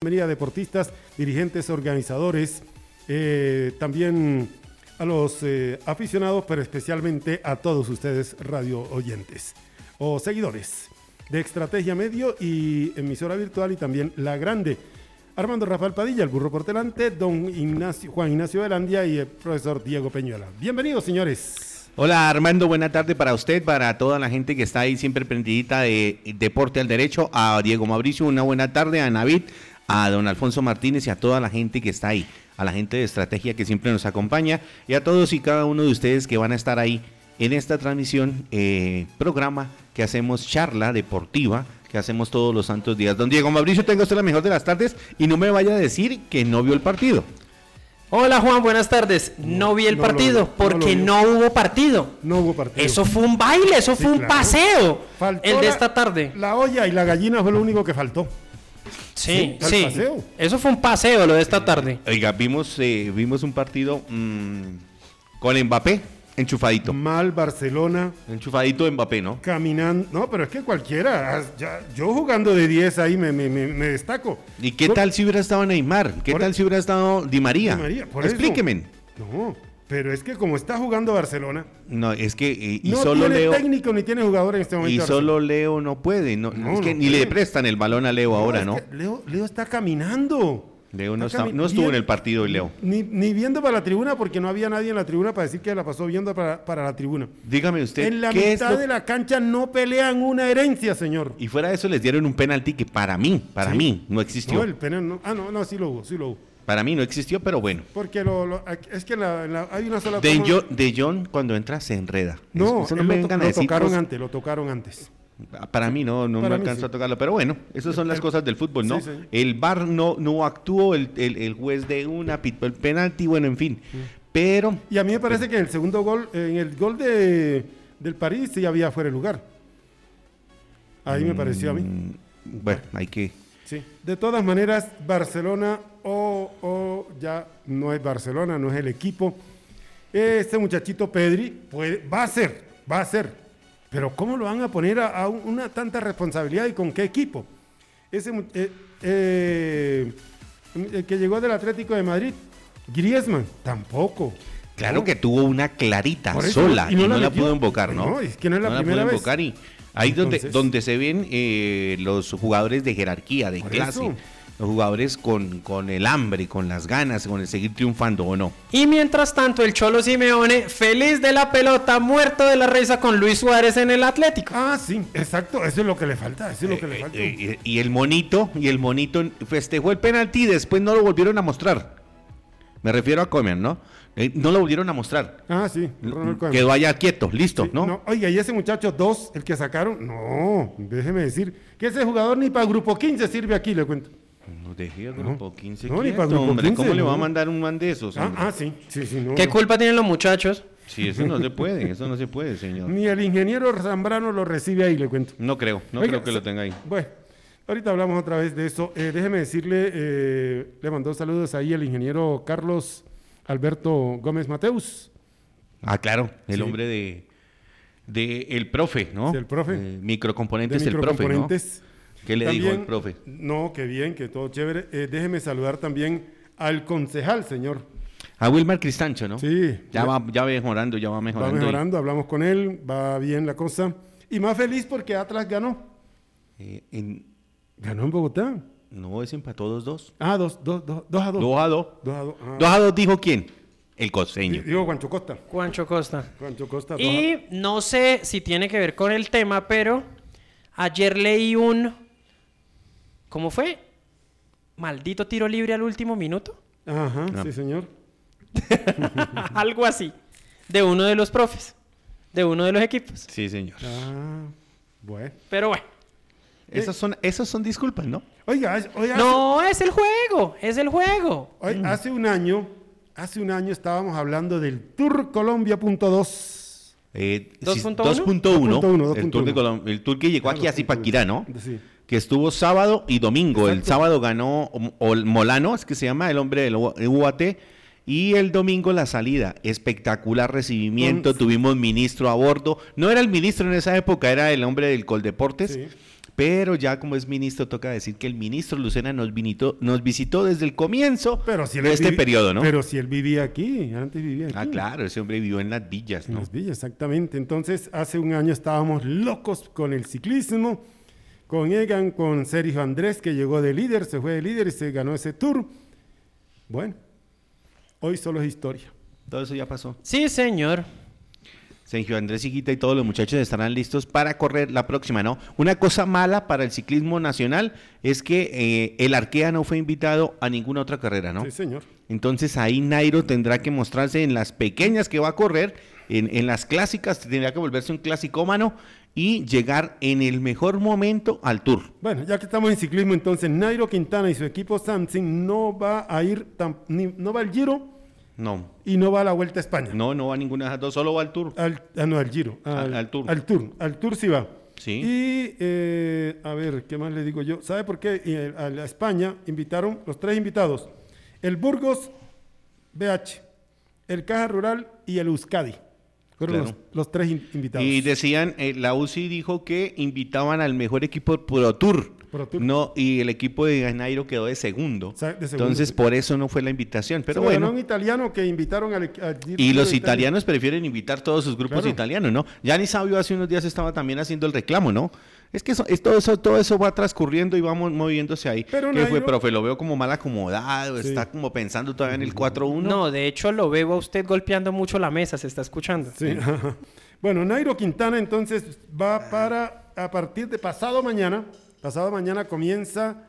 bienvenida deportistas, dirigentes, organizadores, eh, también a los eh, aficionados, pero especialmente a todos ustedes radio oyentes o seguidores de Estrategia Medio y emisora virtual y también La Grande. Armando Rafael Padilla, el burro por delante, don Ignacio, Juan Ignacio Velandia y el profesor Diego Peñuela. Bienvenidos, señores. Hola Armando, buena tarde para usted, para toda la gente que está ahí siempre prendidita de Deporte al Derecho, a Diego Mauricio, una buena tarde, a Navid, a don Alfonso Martínez y a toda la gente que está ahí, a la gente de estrategia que siempre nos acompaña y a todos y cada uno de ustedes que van a estar ahí en esta transmisión, eh, programa que hacemos charla deportiva que hacemos todos los santos días. Don Diego Mauricio, tenga usted la mejor de las tardes y no me vaya a decir que no vio el partido. Hola Juan, buenas tardes. No vi el no partido vi, porque no hubo partido. No hubo partido. Eso fue un baile, eso Sí, fue un claro. paseo. Faltó el de esta tarde. La olla y la gallina fue lo único que faltó. Sí, sí, sí. el paseo. Eso fue un paseo lo de esta tarde. Oiga, vimos, eh, vimos un partido mm, con Mbappé, enchufadito. Mal Barcelona, Enchufadito Mbappé, ¿no? caminando. No, pero es que cualquiera. ah, ya- yo jugando de 10 ahí me, me- me- me destaco. ¿Y qué Por- tal si hubiera estado Neymar? ¿Qué Por- tal si hubiera estado Di María? Di María, por eso. Explíqueme. No, pero es que como está jugando Barcelona, No, es que eh, y no solo tiene Leo técnico ni tiene jugador en este momento. y Barcelona. solo Leo no puede, no, No, es que no ni le puede. prestan el balón a Leo ahora, ¿no? Leo, Leo está caminando. Leo no, Está no estuvo en el partido hoy Leo. Ni, ni viendo para la tribuna porque no había nadie en la tribuna para decir que la pasó viendo para, para la tribuna. Dígame usted, En la ¿qué es mitad lo- de la cancha no pelean una herencia, señor. Y fuera de eso les dieron un penalti que para mí, para Sí. mí no existió. No, el penal no. Ah, no, no, sí lo hubo, sí lo hubo. Para mí no existió, pero bueno. Porque lo, lo- es que la- la- hay una sola De, de John cuando entra se enreda. No, Eso él me lo, to- lo tocaron antes, lo tocaron antes. Para mí no, no me Para alcanzó sí. a tocarlo, pero bueno, esas son las El- cosas del fútbol, ¿no? Sí, sí. El VAR no, no actuó, el, el- el juez de una el penalti, bueno, en fin. Pero Y a mí me parece que en el segundo gol, en el gol de, del París, sí había fuera de lugar. Ahí me pareció a mí. mm, bueno, hay que... Sí. De todas maneras, Barcelona o, o ya no es Barcelona, no es el equipo. Este muchachito Pedri puede, va a ser, va a ser. Pero ¿cómo lo van a poner a, a un- una tanta responsabilidad y con qué equipo? Ese eh, eh, el que llegó del Atlético de Madrid, Griezmann, tampoco. Claro No. que tuvo una clarita eso, sola y no, la, pudo invocar, ¿no? No, es que no es la pudo primera vez. invocar y ahí donde, Entonces- donde se ven eh, los jugadores de jerarquía, de clase, eso. los jugadores con, con el hambre, con las ganas, con el seguir triunfando o no. Y mientras tanto, el Cholo Simeone, feliz de la pelota, muerto de la risa con Luis Suárez en el Atlético. Ah, sí, exacto, eso es lo que le falta, eso es lo que le falta. Eh, y, y el monito, y el monito festejó el penalti y después no lo volvieron a mostrar. Me refiero a Comer, ¿no? Eh, no lo volvieron a mostrar. Ah, sí. Quedó allá quieto, listo, Sí, ¿no? Oiga, y ese muchacho dos, el que sacaron, no, déjeme decir que ese jugador ni para grupo 15 sirve aquí, le cuento. No dejé a grupo 15 No, ni para grupo hombre. 15, ¿Cómo le va a no. mandar un man de esos? Ah, ah, sí, sí, sí, no. ¿Qué no. culpa tienen los muchachos? Sí, eso no se puede, eso no se puede, señor. Ni el ingeniero Zambrano lo recibe ahí, le cuento. No creo, no Oiga, creo que lo tenga ahí. Bueno, ahorita hablamos otra vez de eso. Eh, déjeme decirle, eh, le mandó saludos ahí el ingeniero Carlos Alberto Gómez Mateus. Ah, claro, el Sí. hombre de, de el profe, ¿no? Sí, el profe. Eh, de microcomponentes, el profe, ¿no? microcomponentes. ¿Qué le dijo También- el profe? No, qué bien, que todo chévere. Eh, déjeme saludar también al concejal, señor. A Wilmar Cristancho, ¿no? Sí, Ya va, ya va mejorando, ya va va mejorando. y- mejorando, hablamos con él, va bien la cosa. Y más feliz porque Atlas ganó. eh, en- Ganó en Bogotá. No, es empató 2-2. Ah, dos, dos, dos, dos a dos. 2 a 2. Dos a dos. Ah. 2 a 2 dijo quién? El costeño. Digo Juancho Costa. Juancho Costa. Juancho Costa. dos a- Y no sé si tiene que ver con el tema, pero ayer leí un... ¿Cómo fue? Maldito tiro libre al último minuto. Ajá, Ah. sí, señor. Algo así. De uno de los profes. De uno de los equipos. Sí, señor. Ah, bueno. Pero bueno. Esas son, esas son disculpas, ¿no? Oiga, oiga, No, es el juego. Es el juego. hace, hoy- hace un año, hace un año estábamos hablando del Tour Colombia.2. Eh, sí, 2.1. 2.1. 2.1, El, tour de 2.1. Colom- el tour que llegó aquí a 2.1. Zipaquirá, ¿no? Sí. Que estuvo sábado y domingo. El sábado ganó Ol- Molano, es que se llama el hombre del UAT. Y el domingo la salida. Espectacular recibimiento. Con- Tuvimos ministro a bordo. No era el ministro en esa época, era el hombre del Coldeportes. Sí. Pero ya como es ministro toca decir que el ministro Lucena nos, vinito- nos visitó desde el comienzo Pero si él de este periodo, ¿no? Pero si él vivía aquí, antes vivía aquí. ah, claro, ese hombre vivió en las villas, En ¿no? las villas, exactamente. Entonces, hace un año estábamos locos con el ciclismo, con Egan, con Sergio Andrés, que llegó de líder, se fue de líder y se ganó ese tour. Bueno, hoy solo es historia. Todo eso ya pasó. Sí, señor. Sergio Andrés Higuita y todos los muchachos estarán listos para correr la próxima, ¿no? Una cosa mala para el ciclismo nacional es que eh, el Arkea no fue invitado a ninguna otra carrera, ¿no? Sí, señor. Entonces ahí Nairo tendrá que mostrarse en las pequeñas que va a correr, en, en las clásicas tendrá que volverse un clasicómano y llegar en el mejor momento al Tour. Bueno, ya que estamos en ciclismo, entonces Nairo Quintana y su equipo Samsung no va a ir, tan- ni- no va al Giro No, y no va a la Vuelta a España. no, no va a ninguna de esas dos, solo va al Tour. Al, ah, no, al Giro. Al- al Tour. Al Tour. Al Tour sí va. Sí. Y, eh, a ver, ¿qué más le digo yo? ¿Sabe por qué? Eh, a la España invitaron, los tres invitados, el Burgos BH, el Caja Rural y el Euskadi. Fueron Claro. los, los tres in- invitados. Y decían, eh, la UCI dijo que invitaban al mejor equipo Pro Tour. Pro Tour. No, y el equipo de Nairo quedó de segundo. sea, de segundo, Entonces, sí. por eso no fue la invitación. Pero Se bueno. un italiano que invitaron al, Y los italianos prefieren invitar todos sus grupos Claro. italianos, ¿no? Gianni Sabio hace unos días estaba también haciendo el reclamo, ¿no? Es que eso, es todo, eso, todo eso va transcurriendo y vamos moviéndose ahí. Pero ¿Qué fue, Nairo- profe? Lo veo como mal acomodado, Sí. está como pensando todavía en el 4-1. No, de hecho lo veo a usted golpeando mucho la mesa, se está escuchando. Sí. bueno, Nairo Quintana entonces va para, a partir de pasado mañana, pasado mañana comienza,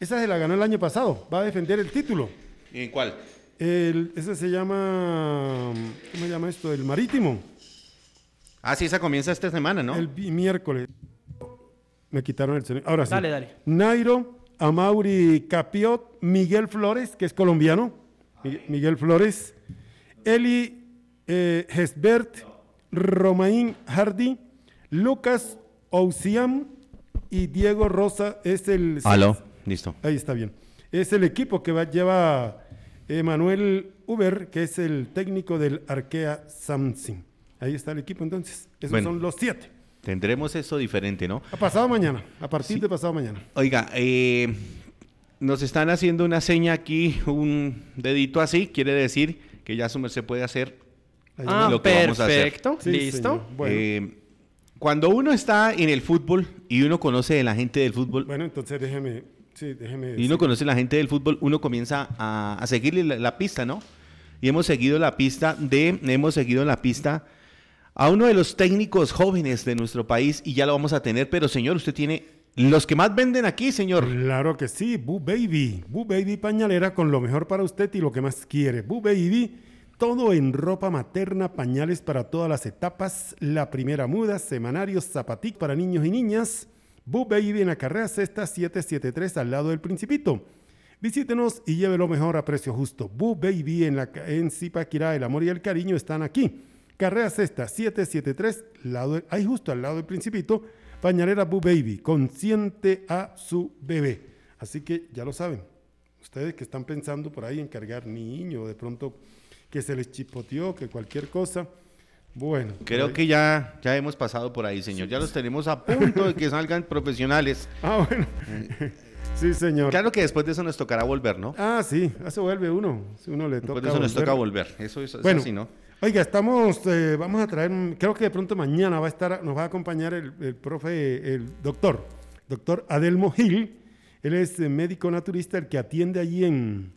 esa se la ganó el año pasado, va a defender el título. ¿En cuál? El, ese se llama, ¿cómo se llama esto? El marítimo, Ah, sí, esa comienza esta semana, ¿no? el miércoles. Me quitaron el sonido. Ahora sí. Dale, dale. Nairo, Amauri Capiot, Miguel Flores, que es colombiano, Mi- Miguel Flores, Eli eh, Hesbert, Romain Hardy, Lucas Ousiam y Diego Rosa es el... Aló, listo. Ahí está bien. Es el equipo que va, lleva Emanuel Uber, que es el técnico del Arkea Samsung. Ahí está el equipo entonces. Esos Bueno. son los siete. Tendremos eso diferente, ¿no? A pasado mañana, a partir de pasado mañana. Oiga, eh, nos están haciendo una seña aquí, un dedito así, quiere decir que ya su merced puede hacer Ah, lo que vamos a hacer. perfecto, Sí, listo. señor. Bueno, Eh, cuando uno está en el fútbol y uno conoce de la gente del fútbol bueno, entonces déjeme, sí, déjeme y decir. uno conoce a la gente del fútbol, uno comienza a, a seguirle la, la pista, ¿no? Y hemos seguido la pista de, hemos seguido la pista a uno de los técnicos jóvenes de nuestro país y ya lo vamos a tener, pero señor, usted tiene los que más venden aquí, señor. Claro que sí, Boo Baby. Boo Baby pañalera con lo mejor para usted y lo que más quiere. Boo Baby, todo en ropa materna, pañales para todas las etapas, la primera muda, semanarios, zapatic para niños y niñas. Boo Baby en la carrera Cesta 773 al lado del Principito. Visítenos y lleve lo mejor a precio justo. Boo Baby en, la, en Zipaquirá, el amor y el cariño están aquí. Carrera Cesta 773, lado, ahí justo al lado del Principito. Pañalera Boo Baby, consciente a su bebé. Así que ya lo saben. Ustedes que están pensando por ahí en cargar niño, de pronto que se les chipoteó, que cualquier cosa. Bueno. Creo ahí- que ya, ya hemos pasado por ahí, señor. Ya los tenemos a punto de que salgan profesionales. Ah, bueno. sí, señor. Claro que después de eso nos tocará volver, ¿no? Ah, sí, eso vuelve uno. Si uno le toca Después de eso nos volver. toca volver. Eso es, Bueno, así, ¿no? oiga, estamos, eh, vamos a traer, creo que de pronto mañana va a estar, nos va a acompañar el, el profe, el doctor, doctor Adelmo Gil. Él es eh, médico naturista, el que atiende allí en,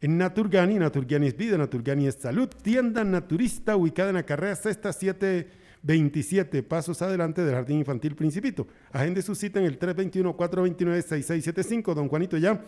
en Naturgani. Naturgani es vida, Naturgani es salud. Tienda naturista ubicada en la carrera sexta 727, pasos adelante del Jardín Infantil Principito. Agende su cita en el 321-429-6675. Don Juanito ya.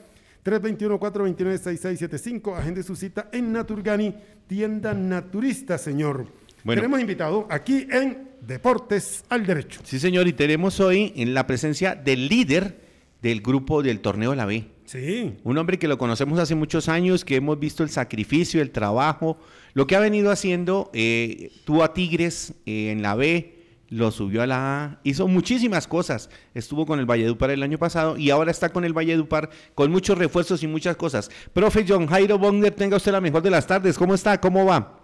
321-429-6675. Agende su cita en Naturgani, tienda naturista, señor. Bueno. Tenemos invitado aquí en Deportes al Derecho. Sí, señor. Y tenemos hoy en la presencia del líder del grupo del torneo de la B. Sí, Un hombre que lo conocemos hace muchos años, que hemos visto el sacrificio, el trabajo, lo que ha venido haciendo. eh, tuvo a Tigres eh, en la B, lo subió a la A, hizo muchísimas cosas. Estuvo con el Valledupar el año pasado y ahora está con el Valledupar con muchos refuerzos y muchas cosas. Profe John Jairo Bogner, tenga usted la mejor de las tardes. ¿Cómo está? ¿Cómo va?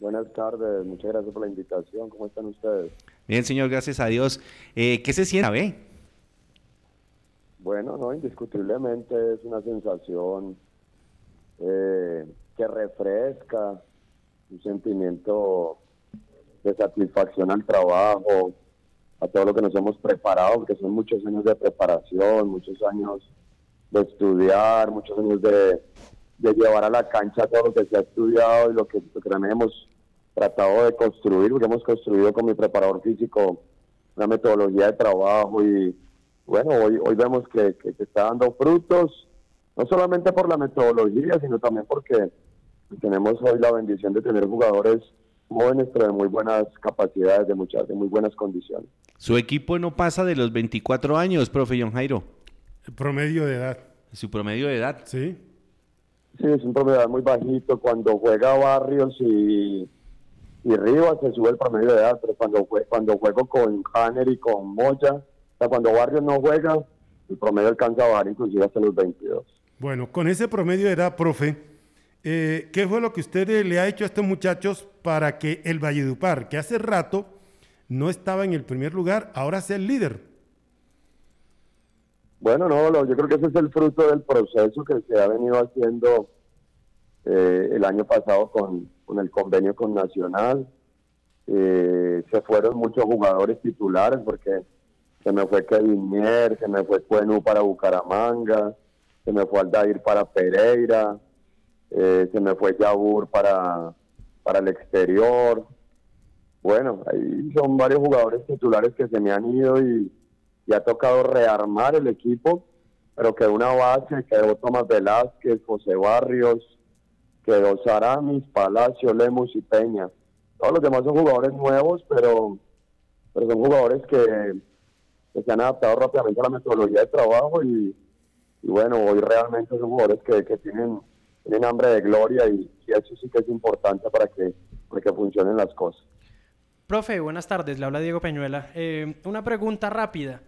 Buenas tardes, muchas gracias por la invitación. ¿Cómo están ustedes? Bien, señor, gracias a Dios. Eh, ¿Qué se siente, ve? Bueno, no, indiscutiblemente es una sensación eh, que refresca, un sentimiento de satisfacción al trabajo, a todo lo que nos hemos preparado, porque son muchos años de preparación, muchos años de estudiar, muchos años de, llevar a la cancha todo lo que se ha estudiado y lo que, también hemos tratado de construir, porque hemos construido con mi preparador físico una metodología de trabajo y bueno, hoy, hoy vemos que, que, está dando frutos, no solamente por la metodología, sino también porque tenemos hoy la bendición de tener jugadores jóvenes, pero de muy buenas capacidades, de muchas, de muy buenas condiciones. Su equipo no pasa de los 24 años, profe John Jairo. El promedio de edad. Su promedio de edad. Sí. Sí, es un promedio de edad muy bajito. Cuando juega Barrios y, y Rivas se sube el promedio de edad, pero cuando, cuando juego con Hanner y con Moya, sea, cuando Barrios no juega, el promedio alcanza a bajar inclusive hasta los 22. Bueno, con ese promedio edad, profe, eh, ¿qué fue lo que usted le ha hecho a estos muchachos para que el Valledupar, que hace rato no estaba en el primer lugar, ahora sea el líder? Bueno, no, yo creo que ese es el fruto del proceso que se ha venido haciendo eh, el año pasado con, el convenio con Nacional. Eh, se fueron muchos jugadores titulares porque se me fue Kevin se me fue Cuenú para Bucaramanga, se me fue Aldair para Pereira, eh, se me fue Yabur para, para el exterior. Bueno, ahí son varios jugadores titulares que se me han ido y, ha tocado rearmar el equipo, pero quedó una base, quedó Tomás Velázquez, José Barrios, quedó Saramis, Palacio, Lemus y Peña. Todos los demás son jugadores nuevos, pero, pero son jugadores que, se han adaptado rápidamente a la metodología de trabajo y, bueno, hoy realmente son jugadores que, que tienen tienen hambre de gloria y, eso sí que es importante para que, para que funcionen las cosas. Profe, buenas tardes, le habla Diego Peñuela. Eh, una pregunta rápida.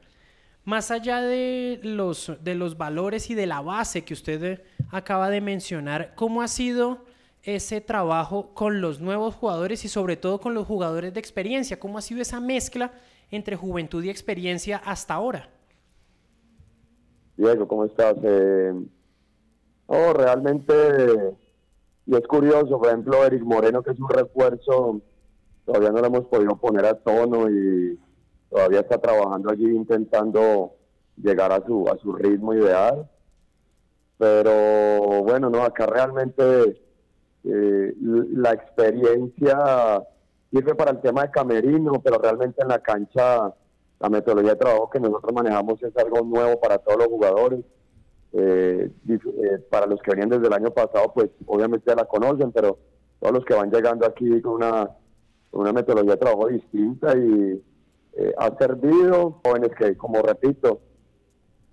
Más allá de los, de los valores y de la base que usted eh, acaba de mencionar, ¿cómo ha sido ese trabajo con los nuevos jugadores y sobre todo con los jugadores de experiencia? ¿Cómo ha sido esa mezcla entre juventud y experiencia hasta ahora? Diego, ¿cómo estás? No, realmente, y es curioso, por ejemplo, Eric Moreno, que es un refuerzo, todavía no lo hemos podido poner a tono y todavía está trabajando allí intentando llegar a su, a su ritmo ideal. Pero bueno, no, acá realmente eh, la experiencia sirve para el tema de camerino, pero realmente en la cancha la metodología de trabajo que nosotros manejamos es algo nuevo para todos los jugadores. Eh, eh, para los que venían desde el año pasado, pues obviamente ya la conocen, pero todos los que van llegando aquí con una, una metodología de trabajo distinta y eh, ha servido. Jóvenes que, como repito,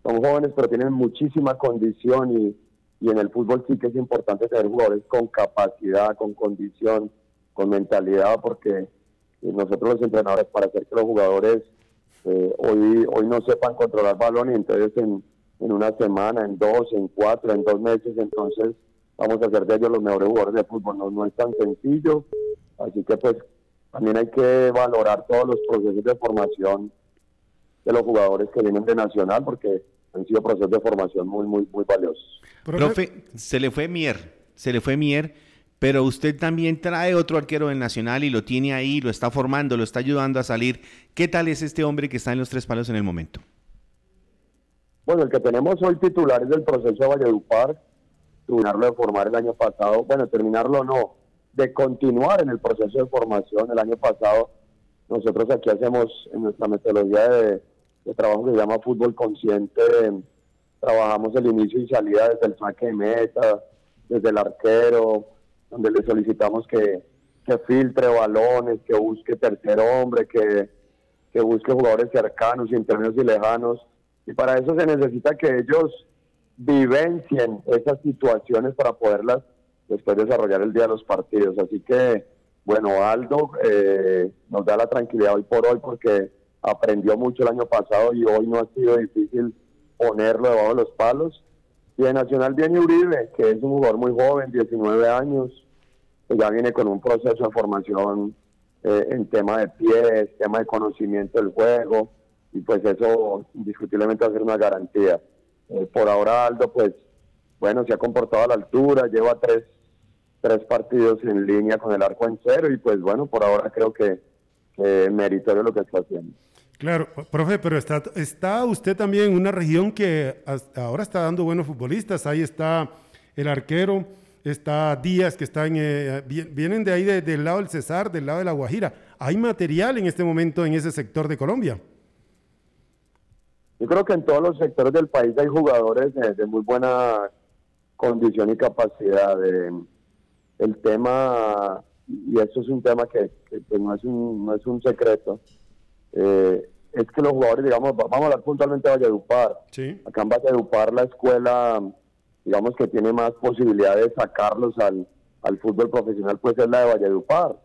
son jóvenes pero tienen muchísima condición y, y en el fútbol sí que es importante tener jugadores con capacidad, con condición, con mentalidad, porque nosotros los entrenadores para hacer que los jugadores eh, hoy, hoy no sepan controlar balón y entonces en en una semana, en dos, en cuatro, en dos meses, entonces vamos a hacer de ellos los mejores jugadores de fútbol. No, no es tan sencillo, así que pues también hay que valorar todos los procesos de formación de los jugadores que vienen de Nacional, porque han sido procesos de formación muy, muy, muy valiosos. Profe, se le fue Mier, se le fue Mier, pero usted también trae otro arquero del Nacional y lo tiene ahí, lo está formando, lo está ayudando a salir. ¿Qué tal es este hombre que está en los tres palos en el momento? Bueno, el que tenemos hoy titulares del proceso de Valledupar, terminarlo de formar el año pasado, bueno, terminarlo no, de continuar en el proceso de formación el año pasado. Nosotros aquí hacemos en nuestra metodología de, trabajo que se llama fútbol consciente, trabajamos el inicio y salida desde el saque de meta, desde el arquero, donde le solicitamos que, que filtre balones, que busque tercer hombre, que, que busque jugadores cercanos, intermedios y lejanos y para eso se necesita que ellos vivencien esas situaciones para poderlas después desarrollar el día de los partidos. Así que, bueno, Aldo eh, nos da la tranquilidad hoy por hoy porque aprendió mucho el año pasado y hoy no ha sido difícil ponerlo debajo de los palos. Y de Nacional viene Uribe, que es un jugador muy joven, 19 años, que ya viene con un proceso de formación eh, en tema de pies, tema de conocimiento del juego, y pues eso indiscutiblemente va a ser una garantía. Eh, por ahora Aldo, pues, bueno, se ha comportado a la altura, lleva tres, tres partidos en línea con el arco en cero, y pues bueno, por ahora creo que, que meritorio lo que está haciendo. Claro, profe, pero está, está usted también en una región que ahora está dando buenos futbolistas. Ahí está el arquero, está Díaz, que están, eh, vienen de ahí del lado del Cesar, del lado de la Guajira. ¿Hay material en este momento en ese sector de Colombia? Yo creo que en todos los sectores del país hay jugadores de, muy buena condición y capacidad. De, el tema, y eso es un tema que, no, es un, no es un secreto, eh, es que los jugadores, digamos, vamos a hablar puntualmente de Valledupar. Acá en Valledupar la escuela, digamos que tiene más posibilidad de sacarlos al, al fútbol profesional, pues es la de Valledupar.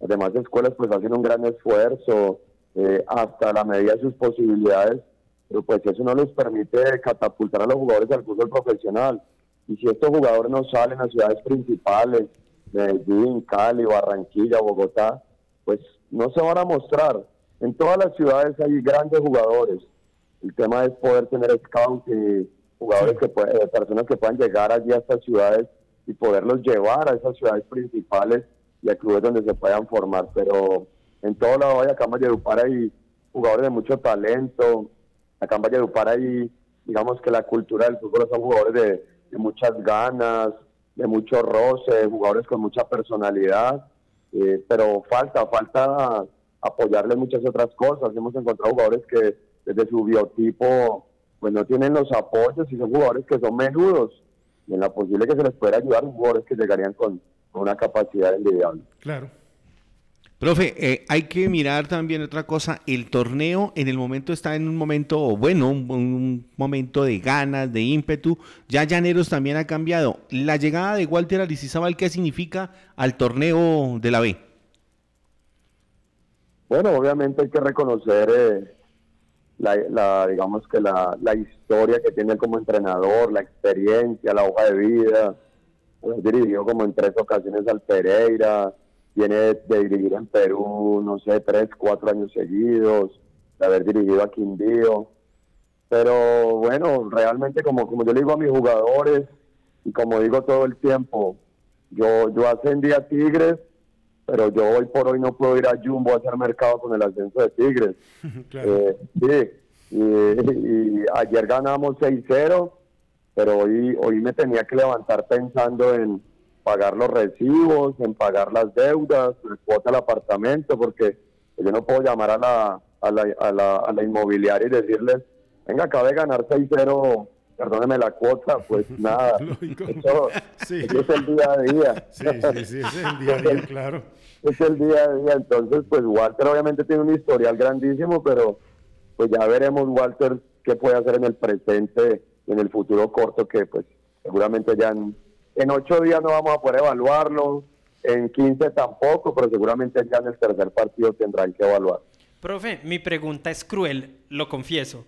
Las demás escuelas pues hacen un gran esfuerzo eh, hasta la medida de sus posibilidades, pero pues eso no les permite catapultar a los jugadores al fútbol profesional. Y si estos jugadores no salen a ciudades principales, Medellín, Cali, Barranquilla, Bogotá, pues no se van a mostrar. En todas las ciudades hay grandes jugadores. El tema es poder tener scouts y jugadores que eh, personas que puedan llegar allí a estas ciudades y poderlos llevar a esas ciudades principales y a clubes donde se puedan formar. Pero en todo lado hay acá en Valledupar hay jugadores de mucho talento. Acá en Valledupar hay, digamos que la cultura del fútbol son jugadores de, de muchas ganas, de mucho roce, jugadores con mucha personalidad. Eh, pero falta, falta apoyarle muchas otras cosas. Hemos encontrado jugadores que desde su biotipo pues no tienen los apoyos y son jugadores que son menudos. Y en la posible que se les pueda ayudar, jugadores que llegarían con, una capacidad envidiable. Claro. Profe, eh, hay que mirar también otra cosa. El torneo en el momento está en un momento, bueno, un, momento de ganas, de ímpetu. Ya Llaneros también ha cambiado. La llegada de Walter Aristizábal, ¿qué significa al torneo de la B? Bueno, obviamente hay que reconocer eh, la, digamos que la, historia que tiene como entrenador, la experiencia, la hoja de vida. Pues, dirigió como en tres ocasiones al Pereira, viene de dirigir en Perú, no sé, tres, cuatro años seguidos, de haber dirigido a Quindío. Pero bueno, realmente como, como yo le digo a mis jugadores y como digo todo el tiempo, yo, yo ascendí a Tigres pero yo hoy por hoy no puedo ir a Jumbo a hacer mercado con el ascenso de Tigres. Eh, sí, y, ayer ganamos 6-0, pero hoy, hoy me tenía que levantar pensando en pagar los recibos, en pagar las deudas, el cuota del apartamento, porque yo no puedo llamar a la, a la, a la, a la inmobiliaria y decirles, venga, acaba de ganar 6-0 perdóneme la cuota, pues nada. Eso, sí. es el día a día. Sí, sí, sí, es el día a día, claro. Es el día a día. Entonces, pues Walter obviamente tiene un historial grandísimo, pero pues ya veremos Walter qué puede hacer en el presente, en el futuro corto, que pues seguramente ya en, en ocho días no vamos a poder evaluarlo, en 15 tampoco, pero seguramente ya en el tercer partido tendrán que evaluar. Profe, mi pregunta es cruel, lo confieso.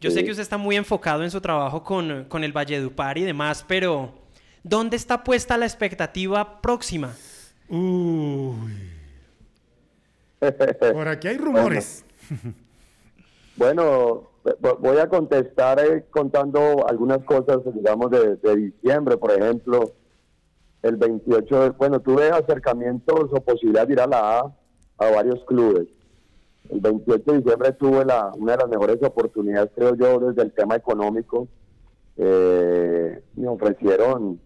Yo sé que usted está muy enfocado en su trabajo con, con el Valledupar y demás, pero ¿dónde está puesta la expectativa próxima? Uy. Por aquí hay rumores. Bueno, voy a contestar eh, contando algunas cosas, digamos, de, de, diciembre, por ejemplo. El 28, de, bueno, tuve acercamientos o posibilidad de ir a la A a varios clubes el 28 de diciembre tuve la, una de las mejores oportunidades, creo yo, desde el tema económico. Eh, me ofrecieron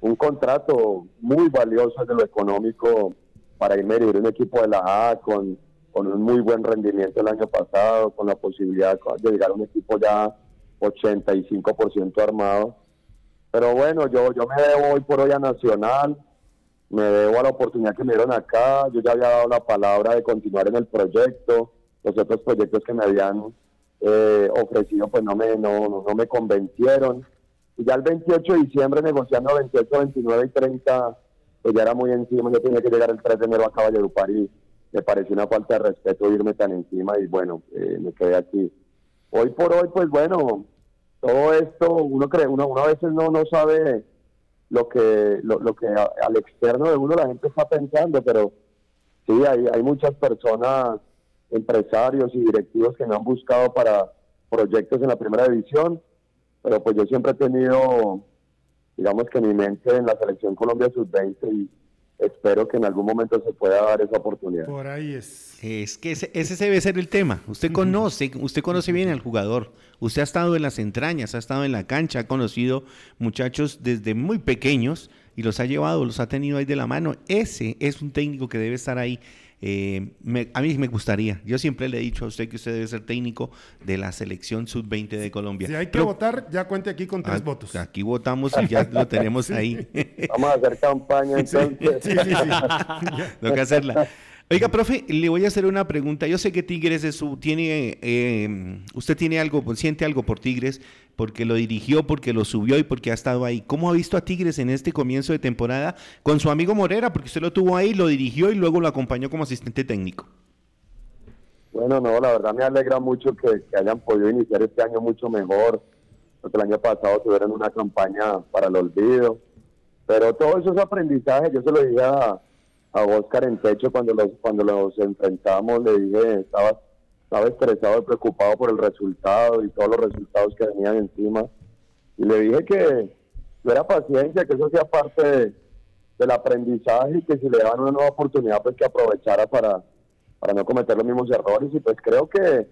un contrato muy valioso desde lo económico para irme a un equipo de la A con, con un muy buen rendimiento el año pasado, con la posibilidad de llegar a un equipo ya 85% armado. Pero bueno, yo, yo me debo hoy por hoy a Nacional, me debo a la oportunidad que me dieron acá, yo ya había dado la palabra de continuar en el proyecto, los otros proyectos que me habían eh, ofrecido pues no me, no, no, me convencieron. Y ya el 28 de diciembre negociando 28, 29 y 30, pues ya era muy encima, yo tenía que llegar el 3 de enero a Caballerupar y me pareció una falta de respeto irme tan encima y bueno, eh, me quedé aquí. Hoy por hoy, pues bueno, todo esto, uno cree, uno, uno a veces no, no sabe lo que, lo, que al externo de uno la gente está pensando, pero sí, hay, hay muchas personas, empresarios y directivos que me han buscado para proyectos en la primera división, pero pues yo siempre he tenido, digamos que mi mente en la selección Colombia sub-20 y espero que en algún momento se pueda dar esa oportunidad. Por ahí es. Es que ese, ese debe ser el tema. Usted conoce, usted conoce bien al jugador. Usted ha estado en las entrañas, ha estado en la cancha, ha conocido muchachos desde muy pequeños y los ha llevado, los ha tenido ahí de la mano. Ese es un técnico que debe estar ahí. Eh, me- a mí me gustaría. Yo siempre le he dicho a usted que usted debe ser técnico de la selección sub-20 de Colombia. Si hay que Pero- votar, ya cuente aquí con tres votos. Aquí votamos y ya lo tenemos ahí. Vamos a hacer campaña entonces. Sí, sí, sí. Ya. Tengo que hacerla. Oiga, profe, le voy a hacer una pregunta. Yo sé que Tigres es su, tiene, eh, usted tiene algo, siente algo por Tigres, porque lo dirigió, porque lo subió y porque ha estado ahí. ¿Cómo ha visto a Tigres en este comienzo de temporada con su amigo Morera? Porque usted lo tuvo ahí, lo dirigió y luego lo acompañó como asistente técnico. Bueno, no, la verdad me alegra mucho que, hayan podido iniciar este año mucho mejor, porque el año pasado tuvieron una campaña para el olvido, pero todo eso es aprendizaje, yo se lo dije a, Oscar en techo cuando los, cuando los enfrentamos, le dije, estaba, estaba estresado y preocupado por el resultado y todos los resultados que venían encima, y le dije que tuviera paciencia, que eso sea parte de- del aprendizaje y que si le daban una nueva oportunidad, pues que aprovechara para para no cometer los mismos errores y pues creo que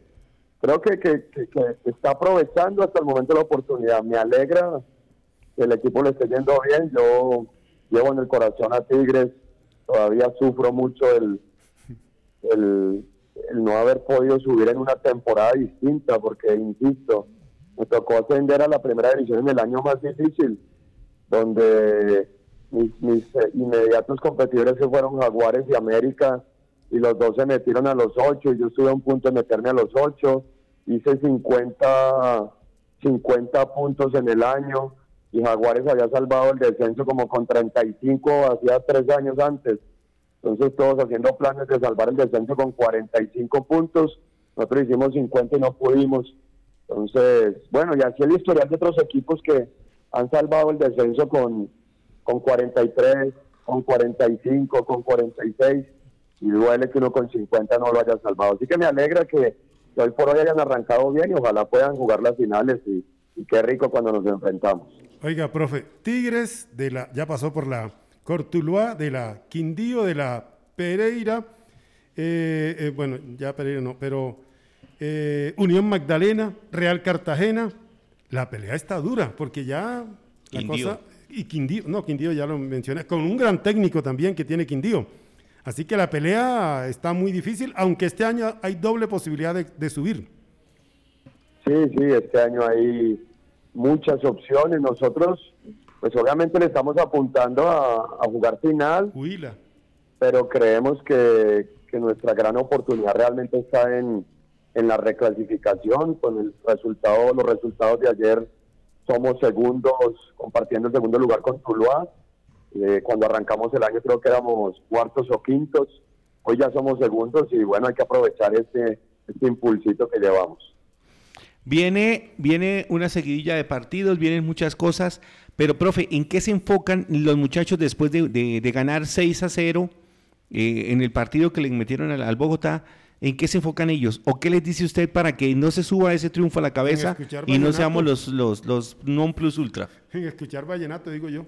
creo que, que- que está aprovechando hasta el momento la oportunidad. Me alegra que el equipo le esté yendo bien. Yo llevo en el corazón a Tigres, todavía sufro mucho el, el, el no haber podido subir en una temporada distinta porque, insisto, me tocó ascender a la primera división en el año más difícil, donde mis, mis eh, inmediatos competidores que fueron Jaguares y América y los dos se metieron a los ocho y yo estuve a un punto de meterme a los ocho, hice 50, 50 puntos en el año y Jaguares había salvado el descenso como con 35 hacía tres años antes. Entonces todos haciendo planes de salvar el descenso con 45 puntos, nosotros hicimos 50 y no pudimos. Entonces, bueno, y así el historial de otros equipos que han salvado el descenso con, con 43, con 45, con 46 y duele que uno con 50 no lo haya salvado. Así que me alegra que, hoy por hoy hayan arrancado bien y ojalá puedan jugar las finales y qué rico cuando nos enfrentamos. Oiga, profe, Tigres de la, ya pasó por la Cortuluá, de la Quindío, de la Pereira, eh, eh, bueno, ya Pereira no, pero eh, Unión Magdalena, Real Cartagena, la pelea está dura, porque ya la Quindío. cosa, y Quindío, no, Quindío ya lo mencioné, con un gran técnico también que tiene Quindío. Así que la pelea está muy difícil, aunque este año hay doble posibilidad de, de subir. Sí, sí, este año hay muchas opciones. Nosotros, pues obviamente le estamos apuntando a, a jugar final, Huila. pero creemos que, que nuestra gran oportunidad realmente está en, en la reclasificación. Con el resultado, los resultados de ayer somos segundos, compartiendo el segundo lugar con Tuluá. Eh, cuando arrancamos el año creo que éramos cuartos o quintos. Hoy ya somos segundos y bueno, hay que aprovechar este, este impulsito que llevamos. Viene, viene una seguidilla de partidos, vienen muchas cosas, pero profe, ¿en qué se enfocan los muchachos después de, de- de ganar 6 a 0 eh, en el partido que le metieron al, al Bogotá? ¿En qué se enfocan ellos? ¿O qué les dice usted para que no se suba ese triunfo a la cabeza y no seamos los, los, los non plus ultra? En escuchar vallenato, digo yo.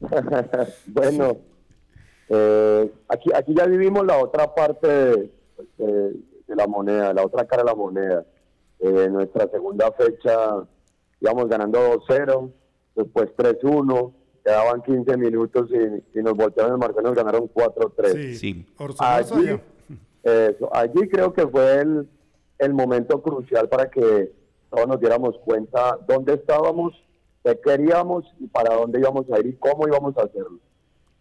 bueno, eh, aquí, aquí ya vivimos la otra parte de, de- de la moneda, la otra cara de la moneda. Eh, nuestra segunda fecha íbamos ganando 2-0, después 3-1, quedaban 15 minutos y, y nos voltearon el marcador, nos ganaron 4-3. Sí. Sí. Allí, eso, allí creo que fue el, el momento crucial para que todos nos diéramos cuenta dónde estábamos, qué queríamos y para dónde íbamos a ir y cómo íbamos a hacerlo.